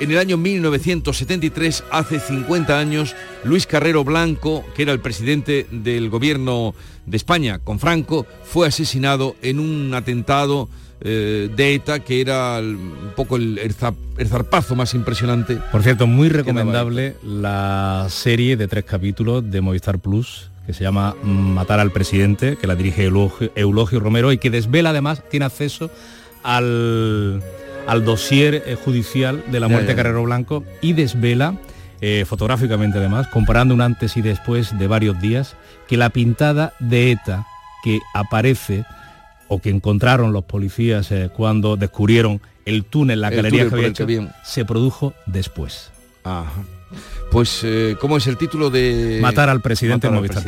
En el año 1973, hace 50 años, Luis Carrero Blanco, que era el presidente del gobierno de España con Franco, fue asesinado en un atentado eh, de ETA que era un poco el, el, zarpazo más impresionante. Por cierto, muy recomendable la serie de tres capítulos de Movistar Plus que se llama Matar al presidente, que la dirige Eulogio, Romero y que desvela además, tiene acceso al, al dossier eh, judicial de la muerte de Carrero Blanco y desvela, eh, fotográficamente además, comparando un antes y después de varios días, que la pintada de ETA que aparece o que encontraron los policías eh, cuando descubrieron el túnel, la galería que había hecho, se produjo después. Pues, eh, ¿cómo es el título de...? Matar al presidente en Movistar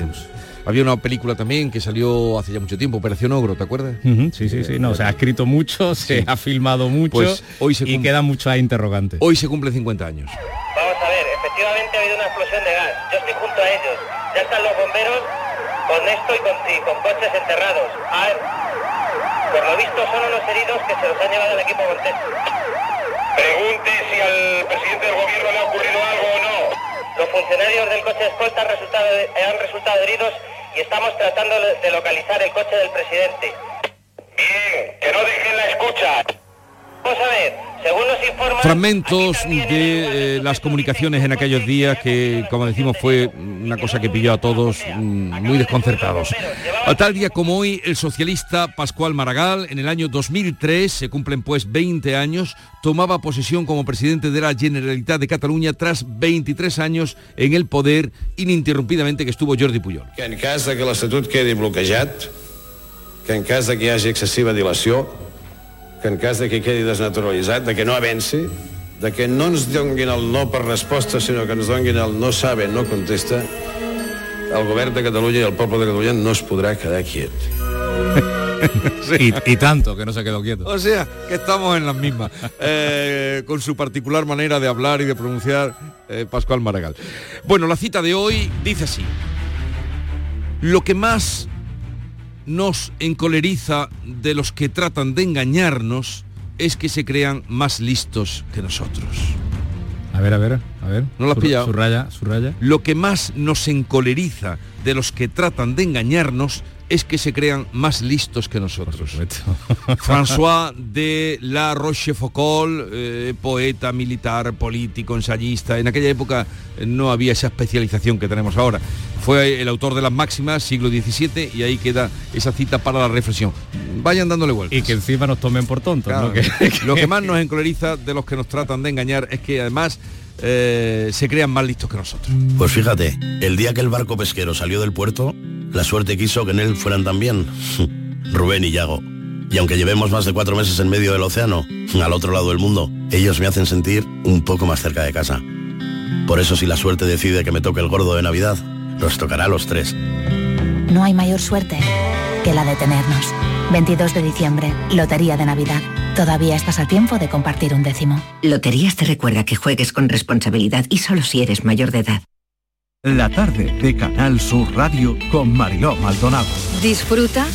Había una película también que salió hace ya mucho tiempo, Operación Ogro, ¿te acuerdas? sí, sí, sí. No, se ha escrito mucho, se ha filmado mucho pues hoy se y queda mucha interrogante. Hoy se cumple 50 años. Vamos a ver, efectivamente ha habido una explosión de gas. Yo estoy junto a ellos. Ya están los bomberos con esto y con, con coches enterrados. Por lo visto son unos heridos que se los ha llevado el equipo Montes. Pregunte si al presidente del gobierno le ha ocurrido algo o no. Los funcionarios del coche escolta han resultado, han resultado heridos y estamos tratando de localizar el coche del presidente. Bien, que no dejen la escucha. Vamos a ver, Fragmentos de eh, las comunicaciones en aquellos días que, como decimos, fue una cosa que pilló a todos mm, muy desconcertados. A tal día como hoy, el socialista Pascual Maragall, en el año 2003, se cumplen pues 20 años, tomaba posesión como presidente de la Generalitat de Cataluña tras 23 años en el poder ininterrumpidamente que estuvo Jordi Pujol. Que en caso de que l'Estatut quedi bloquejat, que en caso de que hi hagi excessiva dilació, que en cas de que quedi desnaturalitzat, de que no avenci, de que no ens donguin el no per resposta, sinó que ens donguin el no sabe, no contesta, el govern de Catalunya i el poble de Catalunya no es podrà quedar quiet. Sí. Y, y, tanto que no se quedó quieto. O sea, que estamos en las mismas. Eh, con su particular manera de hablar y de pronunciar eh, Pascual Maragall. Bueno, la cita de hoy dice así. Lo que más nos encoleriza de los que tratan de engañarnos es que se crean más listos que nosotros. A ver, a ver, a ver. ¿No lo has pillado? Subraya, subraya. Lo que más nos encoleriza de los que tratan de engañarnos es que se crean más listos que nosotros. François de la Rochefoucauld, eh, poeta, militar, político, ensayista. En aquella época eh, no había esa especialización que tenemos ahora. Fue el autor de las máximas, siglo XVII, y ahí queda esa cita para la reflexión. Vayan dándole vueltas. Y que encima nos tomen por tontos. Lo que más nos encoleriza de los que nos tratan de engañar es que además eh, se crean más listos que nosotros. Pues fíjate, el día que el barco pesquero salió del puerto, la suerte quiso que en él fueran también Rubén y Yago. Y aunque llevemos más de cuatro meses en medio del océano, al otro lado del mundo, ellos me hacen sentir un poco más cerca de casa. Por eso si la suerte decide que me toque el gordo de Navidad, nos tocará a los tres. No hay mayor suerte que la de tenernos. 22 de diciembre, Lotería de Navidad. Todavía estás a tiempo de compartir un décimo. Loterías te recuerda que juegues con responsabilidad y solo si eres mayor de edad. La tarde de Canal Sur Radio con Mariló Maldonado. Disfruta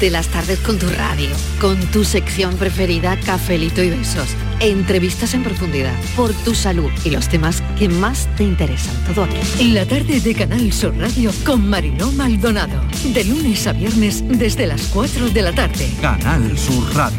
de las tardes con tu radio, con tu sección preferida, Cafelito y Besos. Entrevistas en profundidad, por tu salud y los temas que más te interesan. Todo aquí. La tarde de Canal Sur Radio con Mariló Maldonado. De lunes a viernes desde las 4 de la tarde. Canal Sur Radio,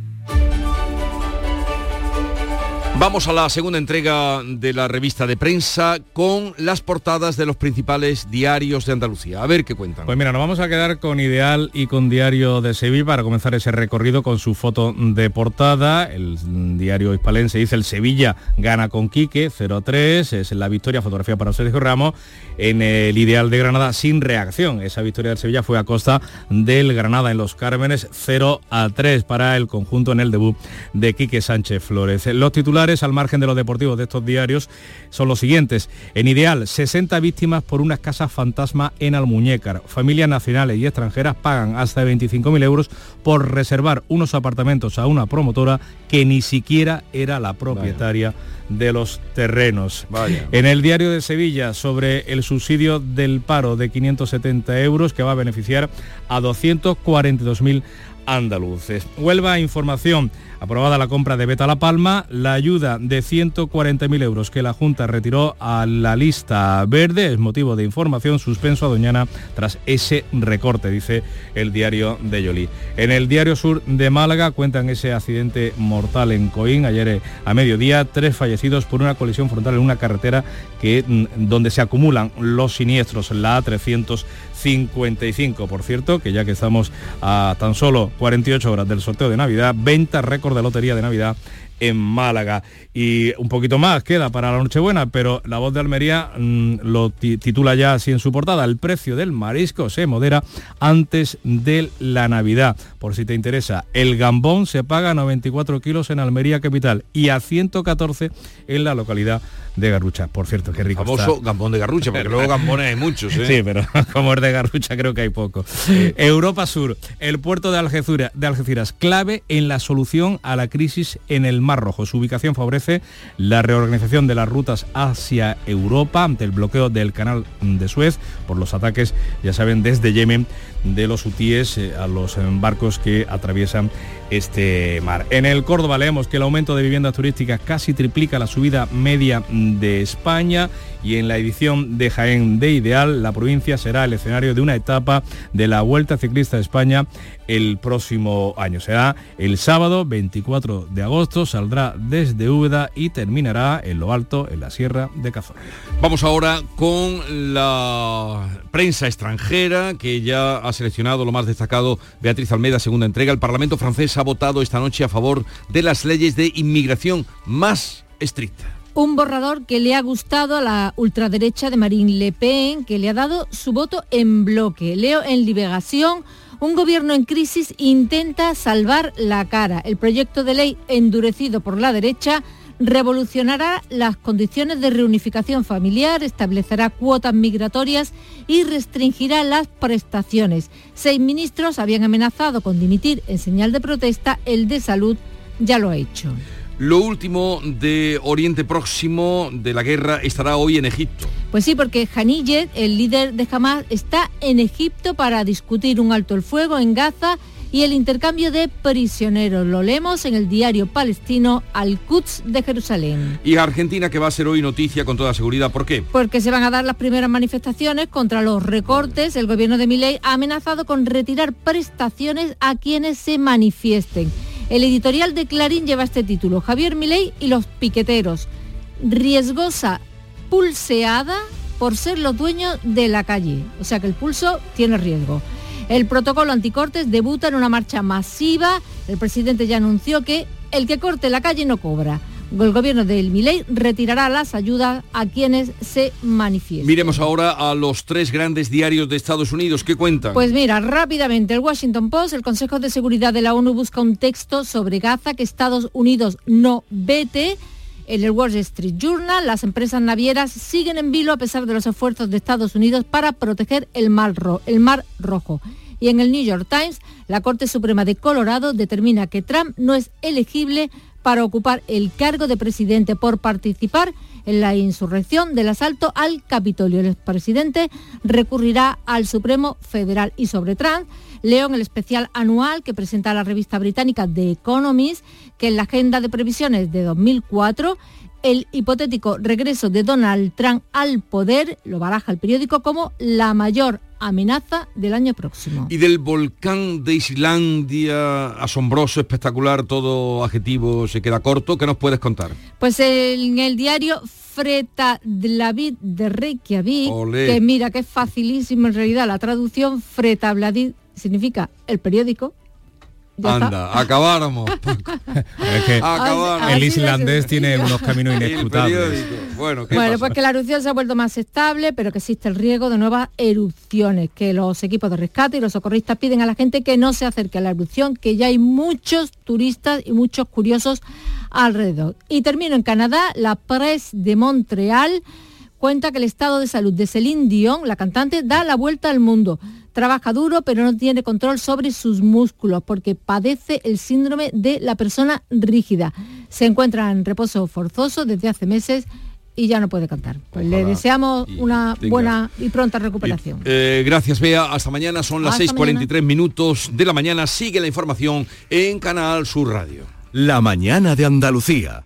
Vamos a la segunda entrega de la revista de prensa con las portadas de los principales diarios de Andalucía. A ver qué cuentan. Pues mira, nos vamos a quedar con Ideal y con Diario de Sevilla para comenzar ese recorrido con su foto de portada. El diario hispalense dice el Sevilla gana con Quique 0-3, es la victoria, fotografía para Sergio Ramos. En el Ideal de Granada sin reacción. Esa victoria del Sevilla fue a costa del Granada en los Cármenes 0-3 para el conjunto en el debut de Quique Sánchez Flores. Los titulares titulares, al margen de los deportivos de estos diarios, son los siguientes. En Ideal, 60 víctimas por unas casas fantasma en Almuñécar. Familias nacionales y extranjeras pagan hasta 25.000 euros por reservar unos apartamentos a una promotora que ni siquiera era la propietaria de los terrenos. En el diario de Sevilla sobre el subsidio del paro de 570 euros que va a beneficiar a 242.000 andaluces. Huelva Información. Aprobada la compra de Beta La Palma, la ayuda de 140.000 euros que la Junta retiró a la lista verde es motivo de información suspenso a Doñana tras ese recorte, dice el diario de Yolí. En el diario sur de Málaga cuentan ese accidente mortal en Coín ayer eh, a mediodía, tres fallecidos por una colisión frontal en una carretera que, mm, donde se acumulan los siniestros, la A300 55. Por cierto, que ya que estamos a tan solo 48 horas del sorteo de Navidad, venta récord de lotería de Navidad en Málaga. Y un poquito más queda para la Nochebuena, pero la voz de Almería mm, lo titula ya así en su portada. El precio del marisco se modera antes de la Navidad. Por si te interesa, el gambón se paga a 94 kilos en Almería Capital y a 114 en la localidad de Garrucha. Por cierto, qué rico. Famoso gambón de Garrucha, porque luego gambones hay muchos. ¿eh? Sí, pero como es de Garrucha creo que hay poco. Europa Sur, el puerto de Algeciras, de Algeciras, clave en la solución a la crisis en el Mar Rojo. Su ubicación favorece la reorganización de las rutas hacia Europa ante el bloqueo del canal de Suez por los ataques, ya saben, desde Yemen de los hutíes eh, a los eh, barcos que atraviesan este mar. En el Córdoba leemos que el aumento de viviendas turísticas casi triplica la subida media de España y en la edición de Jaén de Ideal, la provincia será el escenario de una etapa de la Vuelta Ciclista de España el próximo año. Será el sábado 24 de agosto, saldrá desde Úbeda y terminará en lo alto, en la Sierra de Cazorla. Vamos ahora con la prensa extranjera que ya ha seleccionado lo más destacado Beatriz Almeida, segunda entrega. El Parlamento francés ha votado esta noche a favor de las leyes de inmigración más estrictas un borrador que le ha gustado a la ultraderecha de Marine Le Pen, que le ha dado su voto en bloque. Leo en Liberación, un gobierno en crisis intenta salvar la cara. El proyecto de ley endurecido por la derecha revolucionará las condiciones de reunificación familiar, establecerá cuotas migratorias y restringirá las prestaciones. Seis ministros habían amenazado con dimitir en señal de protesta, el de salud ya lo ha hecho. Lo último de Oriente Próximo de la guerra estará hoy en Egipto. Pues sí, porque Haniyeh, el líder de Hamas, está en Egipto para discutir un alto el fuego en Gaza y el intercambio de prisioneros. Lo leemos en el diario palestino Al-Quds de Jerusalén. Y Argentina que va a ser hoy noticia con toda seguridad. ¿Por qué? Porque se van a dar las primeras manifestaciones contra los recortes. El gobierno de Milei ha amenazado con retirar prestaciones a quienes se manifiesten. El editorial de Clarín lleva este título, Javier Milei y los piqueteros. Riesgosa pulseada por ser los dueños de la calle. O sea que el pulso tiene riesgo. El protocolo anticortes debuta en una marcha masiva. El presidente ya anunció que el que corte la calle no cobra el gobierno del Milei retirará las ayudas a quienes se manifiesten. Miremos ahora a los tres grandes diarios de Estados Unidos. ¿Qué cuentan? Pues mira, rápidamente, el Washington Post, el Consejo de Seguridad de la ONU busca un texto sobre Gaza que Estados Unidos no vete. En el Wall Street Journal, las empresas navieras siguen en vilo a pesar de los esfuerzos de Estados Unidos para proteger el Mar, el mar Rojo. Y en el New York Times, la Corte Suprema de Colorado determina que Trump no es elegible para ocupar el cargo de presidente por participar en la insurrección del asalto al Capitolio. El presidente recurrirá al Supremo Federal y sobre Trump. Leo en el especial anual que presenta la revista británica The Economist que en la agenda de previsiones de 2004 el hipotético regreso de Donald Trump al poder lo baraja el periódico como la mayor amenaza del año próximo. Y del volcán de Islandia, asombroso, espectacular, todo adjetivo se queda corto, ¿qué nos puedes contar? Pues en el diario Freta Vlavid de Reykjavik, que mira que es facilísimo en realidad la traducción, Freta Vlavid significa el periódico, Anda, acabáramos. El islandés tiene unos caminos inescrutables. Bueno, pues que la erupción se ha vuelto más estable, pero que existe el riesgo de nuevas erupciones, que los equipos de rescate y los socorristas piden a la gente que no se acerque a la erupción, que ya hay muchos turistas y muchos curiosos alrededor. Y termino en Canadá, la Presse de Montreal cuenta que el estado de salud de Celine Dion, la cantante, da la vuelta al mundo. Trabaja duro, pero no tiene control sobre sus músculos porque padece el síndrome de la persona rígida. Se encuentra en reposo forzoso desde hace meses y ya no puede cantar. Pues le deseamos una buena y pronta recuperación. Eh, gracias, Bea. Hasta mañana. Son las Hasta 6.43 minutos de la mañana. Sigue la información en Canal Sur Radio. La mañana de Andalucía.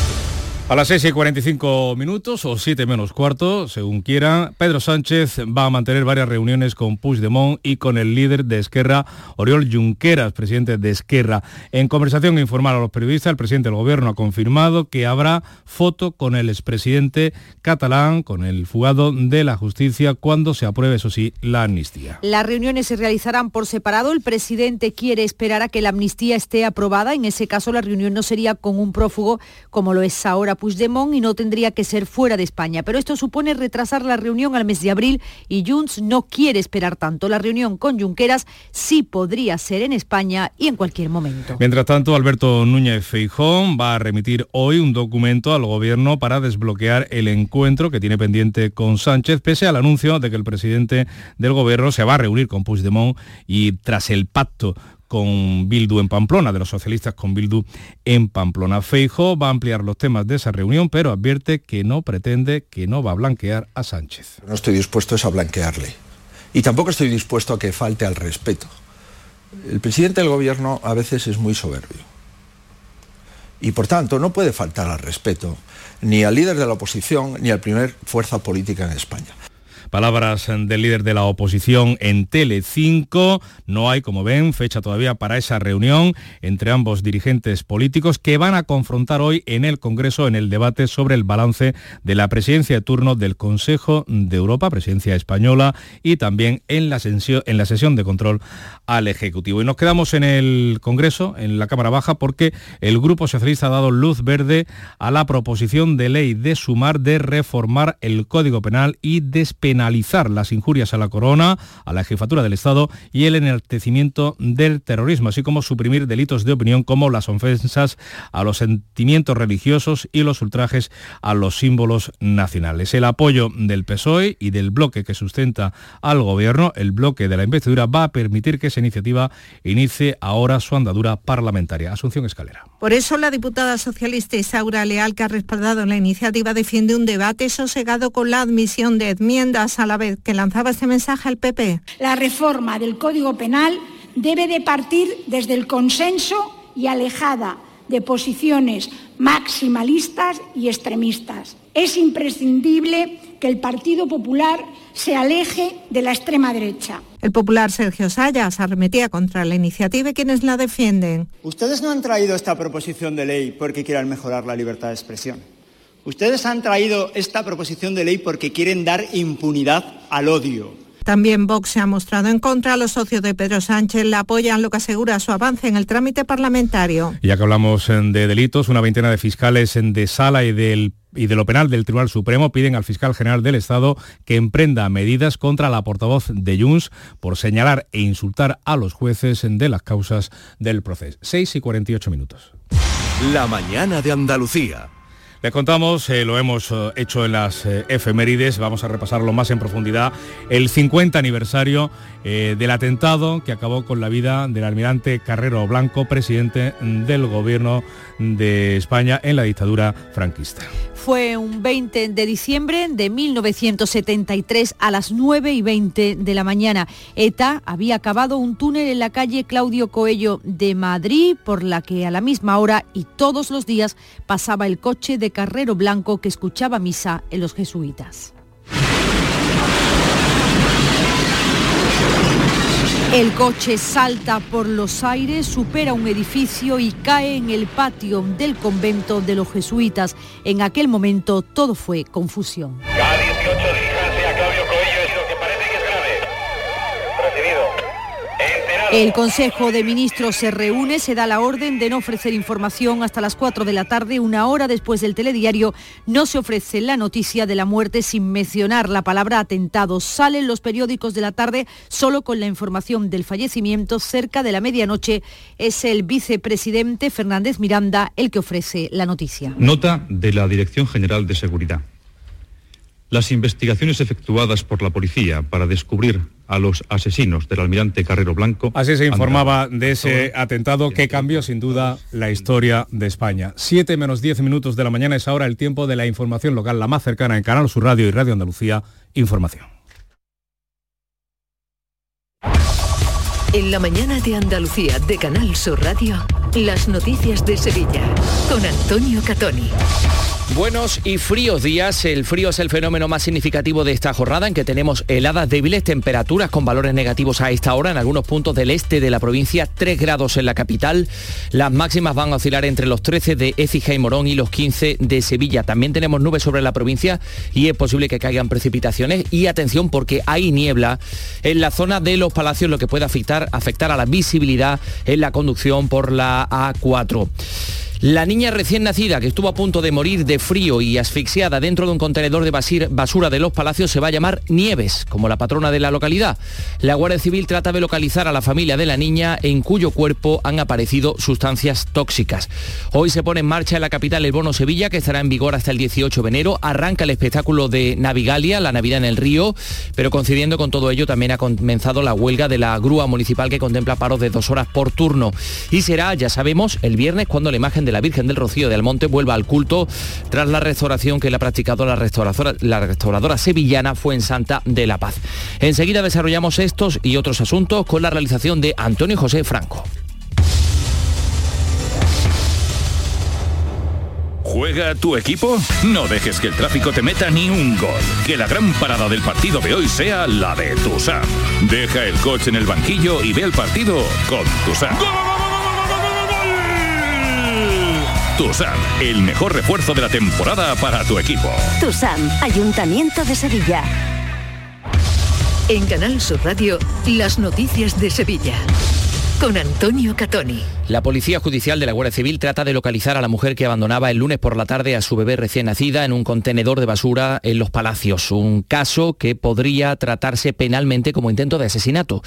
A las 6 y 45 minutos o 7 menos cuarto, según quiera, Pedro Sánchez va a mantener varias reuniones con Puigdemont y con el líder de Esquerra, Oriol Junqueras, presidente de Esquerra. En conversación informal a los periodistas, el presidente del gobierno ha confirmado que habrá foto con el expresidente catalán, con el fugado de la justicia, cuando se apruebe, eso sí, la amnistía. Las reuniones se realizarán por separado. El presidente quiere esperar a que la amnistía esté aprobada. En ese caso, la reunión no sería con un prófugo como lo es ahora Puigdemont y no tendría que ser fuera de España. Pero esto supone retrasar la reunión al mes de abril y Junts no quiere esperar tanto. La reunión con Junqueras sí podría ser en España y en cualquier momento. Mientras tanto, Alberto Núñez Feijón va a remitir hoy un documento al gobierno para desbloquear el encuentro que tiene pendiente con Sánchez, pese al anuncio de que el presidente del gobierno se va a reunir con Puigdemont y tras el pacto con Bildu en Pamplona, de los socialistas con Bildu en Pamplona. Feijo va a ampliar los temas de esa reunión, pero advierte que no pretende, que no va a blanquear a Sánchez. No estoy dispuesto a blanquearle. Y tampoco estoy dispuesto a que falte al respeto. El presidente del gobierno a veces es muy soberbio. Y por tanto no puede faltar al respeto ni al líder de la oposición ni al primer fuerza política en España. Palabras del líder de la oposición en Tele5. No hay, como ven, fecha todavía para esa reunión entre ambos dirigentes políticos que van a confrontar hoy en el Congreso en el debate sobre el balance de la presidencia de turno del Consejo de Europa, presidencia española, y también en la, en la sesión de control al Ejecutivo. Y nos quedamos en el Congreso, en la Cámara Baja, porque el Grupo Socialista ha dado luz verde a la proposición de ley de sumar de reformar el Código Penal y despenalizar penalizar las injurias a la corona, a la jefatura del Estado y el enaltecimiento del terrorismo, así como suprimir delitos de opinión como las ofensas a los sentimientos religiosos y los ultrajes a los símbolos nacionales. El apoyo del PSOE y del bloque que sustenta al gobierno, el bloque de la investidura, va a permitir que esa iniciativa inicie ahora su andadura parlamentaria. Asunción Escalera. Por eso la diputada socialista Isaura Leal, que ha respaldado la iniciativa, defiende un debate sosegado con la admisión de enmiendas a la vez que lanzaba este mensaje al PP. La reforma del Código Penal debe de partir desde el consenso y alejada de posiciones maximalistas y extremistas. Es imprescindible que el Partido Popular se aleje de la extrema derecha. El popular Sergio Sayas arremetía contra la iniciativa y quienes la defienden. Ustedes no han traído esta proposición de ley porque quieran mejorar la libertad de expresión. Ustedes han traído esta proposición de ley porque quieren dar impunidad al odio. También Vox se ha mostrado en contra. Los socios de Pedro Sánchez le apoyan, lo que asegura su avance en el trámite parlamentario. Ya que hablamos eh, de delitos, una veintena de fiscales de Sala y del y de lo penal del Tribunal Supremo piden al fiscal general del Estado que emprenda medidas contra la portavoz de Junts por señalar e insultar a los jueces de las causas del proceso. 6 y 48 minutos. La mañana de Andalucía. Les contamos, eh, lo hemos eh, hecho en las eh, efemérides, vamos a repasarlo más en profundidad, el 50 aniversario del atentado que acabó con la vida del almirante Carrero Blanco, presidente del gobierno de España en la dictadura franquista. Fue un 20 de diciembre de 1973 a las 9 y 20 de la mañana. ETA había acabado un túnel en la calle Claudio Coello de Madrid, por la que a la misma hora y todos los días pasaba el coche de Carrero Blanco que escuchaba misa en los jesuitas. El coche salta por los aires, supera un edificio y cae en el patio del convento de los jesuitas. En aquel momento todo fue confusión. El Consejo de Ministros se reúne, se da la orden de no ofrecer información hasta las 4 de la tarde, una hora después del telediario. No se ofrece la noticia de la muerte sin mencionar la palabra atentado. Salen los periódicos de la tarde solo con la información del fallecimiento. Cerca de la medianoche es el vicepresidente Fernández Miranda el que ofrece la noticia. Nota de la Dirección General de Seguridad. Las investigaciones efectuadas por la policía para descubrir a los asesinos del almirante Carrero Blanco. Así se informaba de ese atentado que cambió sin duda la historia de España. Siete menos diez minutos de la mañana es ahora el tiempo de la información local, la más cercana en Canal Sur Radio y Radio Andalucía. Información. En la mañana de Andalucía de Canal Sur Radio, las noticias de Sevilla con Antonio Catoni. Buenos y fríos días. El frío es el fenómeno más significativo de esta jornada en que tenemos heladas débiles, temperaturas con valores negativos a esta hora en algunos puntos del este de la provincia, 3 grados en la capital. Las máximas van a oscilar entre los 13 de Écija y Morón y los 15 de Sevilla. También tenemos nubes sobre la provincia y es posible que caigan precipitaciones. Y atención porque hay niebla en la zona de los palacios, lo que puede afectar, afectar a la visibilidad en la conducción por la A4. La niña recién nacida que estuvo a punto de morir de frío y asfixiada dentro de un contenedor de basura de los palacios se va a llamar Nieves, como la patrona de la localidad. La Guardia Civil trata de localizar a la familia de la niña en cuyo cuerpo han aparecido sustancias tóxicas. Hoy se pone en marcha en la capital el Bono Sevilla, que estará en vigor hasta el 18 de enero. Arranca el espectáculo de Navigalia, la Navidad en el río, pero coincidiendo con todo ello también ha comenzado la huelga de la grúa municipal que contempla paros de dos horas por turno. Y será, ya sabemos, el viernes cuando la imagen de la Virgen del Rocío de Almonte vuelva al culto tras la restauración que le ha practicado la restauradora, la restauradora sevillana fue en Santa de la Paz. Enseguida desarrollamos estos y otros asuntos con la realización de Antonio José Franco. ¿Juega tu equipo? No dejes que el tráfico te meta ni un gol. Que la gran parada del partido de hoy sea la de Tusam. Deja el coche en el banquillo y ve el partido con Tusam. Tusam, el mejor refuerzo de la temporada para tu equipo. Tusam, Ayuntamiento de Sevilla. En Canal Sur Radio, las noticias de Sevilla con Antonio Catoni. La Policía Judicial de la Guardia Civil trata de localizar a la mujer que abandonaba el lunes por la tarde a su bebé recién nacida en un contenedor de basura en Los Palacios, un caso que podría tratarse penalmente como intento de asesinato.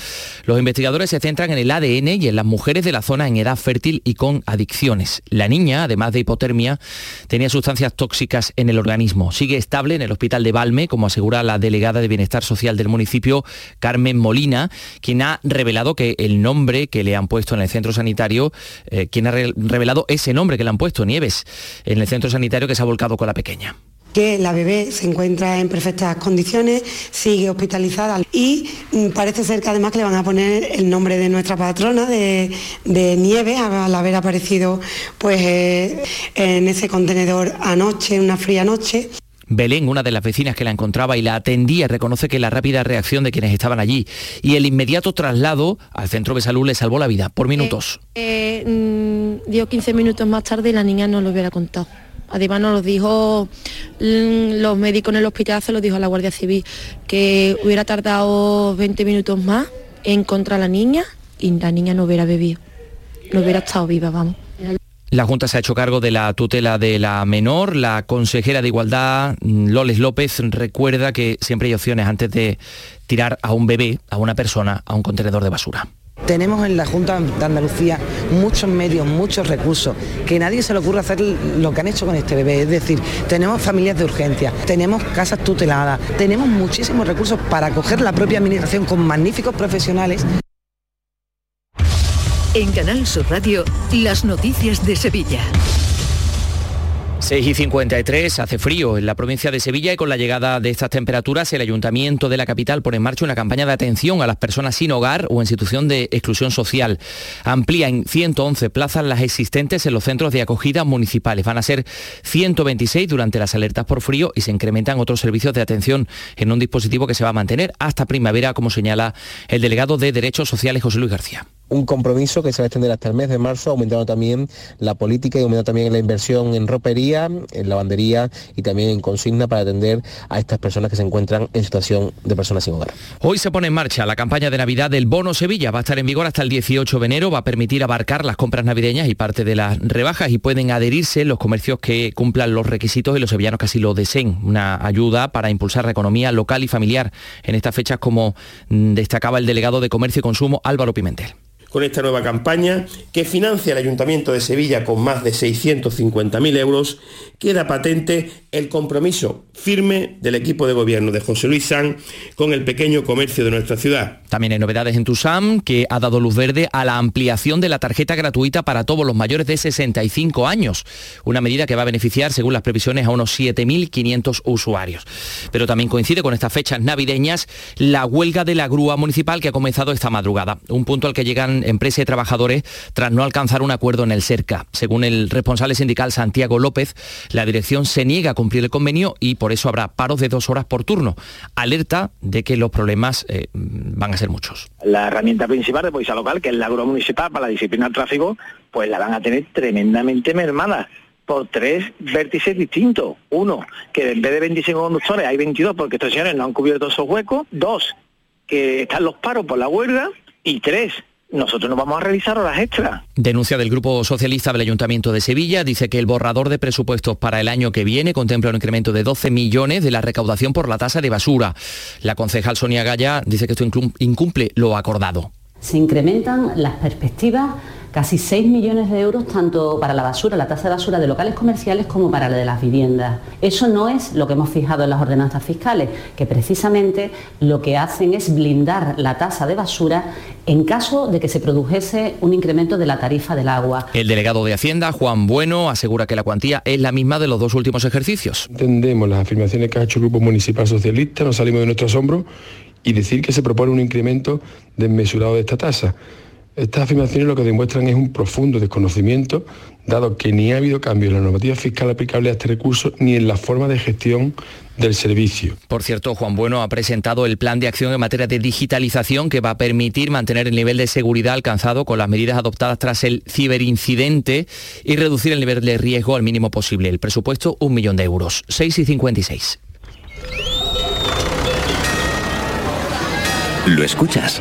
Los investigadores se centran en el ADN y en las mujeres de la zona en edad fértil y con adicciones. La niña, además de hipotermia, tenía sustancias tóxicas en el organismo. Sigue estable en el hospital de Valme, como asegura la delegada de Bienestar Social del municipio, Carmen Molina, quien ha revelado que el nombre que le han puesto en el centro sanitario, eh, quien ha revelado ese nombre que le han puesto, Nieves, en el centro sanitario que se ha volcado con la pequeña que la bebé se encuentra en perfectas condiciones, sigue hospitalizada y mm, parece ser que además le van a poner el nombre de nuestra patrona de, de Nieves al haber aparecido pues eh, en ese contenedor anoche, una fría noche. Belén, una de las vecinas que la encontraba y la atendía, reconoce que la rápida reacción de quienes estaban allí y el inmediato traslado al centro de salud le salvó la vida por minutos. Eh, mm, dio 15 minutos más tarde y la niña no lo hubiera contado. Además nos lo dijo mm, los médicos en el hospital, se lo dijo a la Guardia Civil, que hubiera tardado 20 minutos más en encontrar a la niña y la niña no hubiera bebido, no hubiera estado viva, vamos. La Junta se ha hecho cargo de la tutela de la menor. La consejera de Igualdad, mm, Loles López, recuerda que siempre hay opciones antes de tirar a un bebé, a una persona, a un contenedor de basura. Tenemos en la Junta de Andalucía muchos medios, muchos recursos, que nadie se le ocurre hacer lo que han hecho con este bebé. Es decir, tenemos familias de urgencia, tenemos casas tuteladas, tenemos muchísimos recursos para acoger la propia administración con magníficos profesionales. En Canal Sur Radio, las noticias de Sevilla. 6 y 53, hace frío en la provincia de Sevilla y con la llegada de estas temperaturas el Ayuntamiento de la capital pone en marcha una campaña de atención a las personas sin hogar o en situación de exclusión social. Amplía en 111 plazas las existentes en los centros de acogida municipales. Van a ser 126 durante las alertas por frío y se incrementan otros servicios de atención en un dispositivo que se va a mantener hasta primavera, como señala el delegado de Derechos Sociales José Luis García un compromiso que se va a extender hasta el mes de marzo, aumentando también la política y aumentando también la inversión en ropería, en lavandería y también en consigna para atender a estas personas que se encuentran en situación de personas sin hogar. Hoy se pone en marcha la campaña de Navidad del Bono Sevilla. Va a estar en vigor hasta el 18 de enero, va a permitir abarcar las compras navideñas y parte de las rebajas y pueden adherirse los comercios que cumplan los requisitos y los sevillanos que así lo deseen. Una ayuda para impulsar la economía local y familiar en estas fechas como mm, destacaba el delegado de Comercio y Consumo Álvaro Pimentel con esta nueva campaña que financia el Ayuntamiento de Sevilla con más de 650.000 euros, queda patente el compromiso firme del equipo de gobierno de José Luis San con el pequeño comercio de nuestra ciudad. También hay novedades en TUSAM que ha dado luz verde a la ampliación de la tarjeta gratuita para todos los mayores de 65 años, una medida que va a beneficiar, según las previsiones, a unos 7.500 usuarios. Pero también coincide con estas fechas navideñas la huelga de la grúa municipal que ha comenzado esta madrugada, un punto al que llegan empresa y trabajadores tras no alcanzar un acuerdo en el CERCA. Según el responsable sindical Santiago López, la dirección se niega a cumplir el convenio y por eso habrá paros de dos horas por turno. Alerta de que los problemas eh, van a ser muchos. La herramienta principal de policía local, que es la grúa municipal para la disciplina del tráfico, pues la van a tener tremendamente mermada por tres vértices distintos. Uno, que en vez de 25 conductores hay 22 porque estos señores no han cubierto esos huecos. Dos, que están los paros por la huelga. Y tres, nosotros no vamos a realizar horas extras. Denuncia del Grupo Socialista del Ayuntamiento de Sevilla dice que el borrador de presupuestos para el año que viene contempla un incremento de 12 millones de la recaudación por la tasa de basura. La concejal Sonia Gaya dice que esto incumple lo acordado. Se incrementan las perspectivas casi 6 millones de euros tanto para la basura, la tasa de basura de locales comerciales como para la de las viviendas. Eso no es lo que hemos fijado en las ordenanzas fiscales, que precisamente lo que hacen es blindar la tasa de basura en caso de que se produjese un incremento de la tarifa del agua. El delegado de Hacienda, Juan Bueno, asegura que la cuantía es la misma de los dos últimos ejercicios. Entendemos las afirmaciones que ha hecho el Grupo Municipal Socialista, nos salimos de nuestro asombro y decir que se propone un incremento desmesurado de esta tasa. Estas afirmaciones lo que demuestran es un profundo desconocimiento, dado que ni ha habido cambio en la normativa fiscal aplicable a este recurso ni en la forma de gestión del servicio. Por cierto, Juan Bueno ha presentado el plan de acción en materia de digitalización que va a permitir mantener el nivel de seguridad alcanzado con las medidas adoptadas tras el ciberincidente y reducir el nivel de riesgo al mínimo posible. El presupuesto, un millón de euros. 6 y 56. ¿Lo escuchas?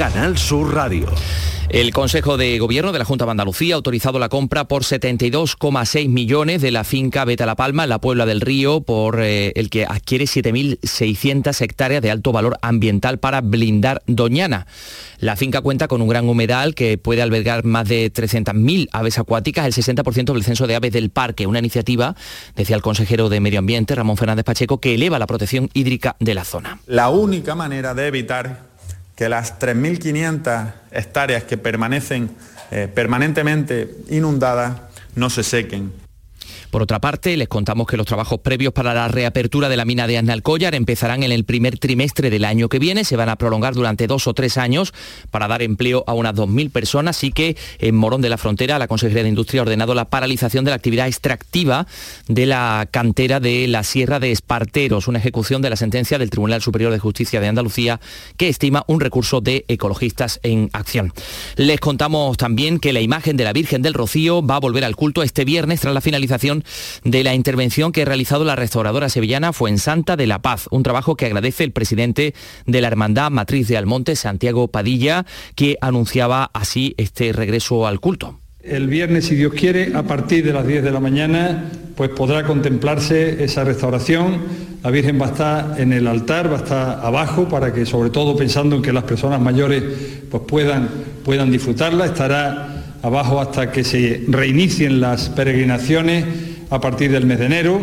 Canal Sur Radio. El Consejo de Gobierno de la Junta de Andalucía ha autorizado la compra por 72,6 millones de la finca Beta La Palma en la Puebla del Río, por eh, el que adquiere 7.600 hectáreas de alto valor ambiental para blindar Doñana. La finca cuenta con un gran humedal que puede albergar más de 300.000 aves acuáticas, el 60% del censo de aves del parque, una iniciativa, decía el consejero de Medio Ambiente, Ramón Fernández Pacheco, que eleva la protección hídrica de la zona. La única manera de evitar que las 3.500 hectáreas que permanecen eh, permanentemente inundadas no se sequen Por otra parte, les contamos que los trabajos previos para la reapertura de la mina de Aznalcóllar empezarán en el primer trimestre del año que viene, se van a prolongar durante dos o tres años para dar empleo a unas 2.000 personas y que en Morón de la Frontera la Consejería de Industria ha ordenado la paralización de la actividad extractiva de la cantera de la Sierra de Esparteros, una ejecución de la sentencia del Tribunal Superior de Justicia de Andalucía que estima un recurso de ecologistas en acción. Les contamos también que la imagen de la Virgen del Rocío va a volver al culto este viernes tras la finalización de la intervención que ha realizado la restauradora sevillana Fuensanta de la Paz, un trabajo que agradece el presidente de la Hermandad Matriz de Almonte, Santiago Padilla, que anunciaba así este regreso al culto. El viernes, si Dios quiere, a partir de las 10 de la mañana, pues podrá contemplarse esa restauración. La Virgen va a estar en el altar, va a estar abajo para que, sobre todo pensando en que las personas mayores pues puedan, puedan disfrutarla, estará abajo hasta que se reinicien las peregrinaciones a partir del mes de enero.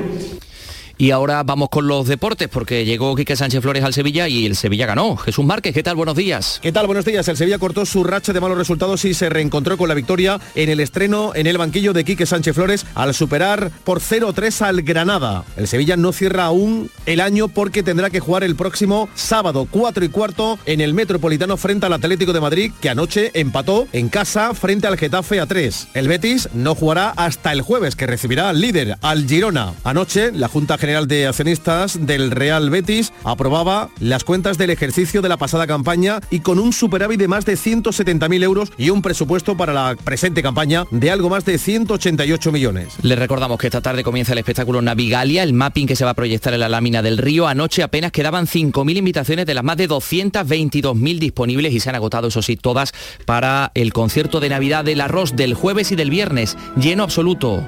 Y ahora vamos con los deportes, porque llegó Quique Sánchez Flores al Sevilla y el Sevilla ganó. Jesús Márquez, ¿qué tal? Buenos días. ¿Qué tal? Buenos días. El Sevilla cortó su racha de malos resultados y se reencontró con la victoria en el estreno en el banquillo de Quique Sánchez Flores al superar por 0-3 al Granada. El Sevilla no cierra aún el año porque tendrá que jugar el próximo sábado 4 y cuarto en el Metropolitano frente al Atlético de Madrid, que anoche empató en casa frente al Getafe a 3. El Betis no jugará hasta el jueves, que recibirá al líder, al Girona. Anoche, la Junta General de Accionistas del Real Betis aprobaba las cuentas del ejercicio de la pasada campaña y con un superávit de más de 170.000 euros y un presupuesto para la presente campaña de algo más de 188 millones. Les recordamos que esta tarde comienza el espectáculo Navigalia, el mapping que se va a proyectar en la lámina del río. Anoche apenas quedaban 5.000 invitaciones de las más de 222.000 disponibles y se han agotado, eso sí, todas para el concierto de Navidad del Arroz del jueves y del viernes. Lleno absoluto.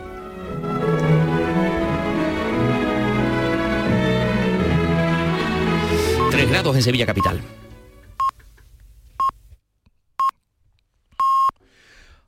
3 grados en Sevilla Capital.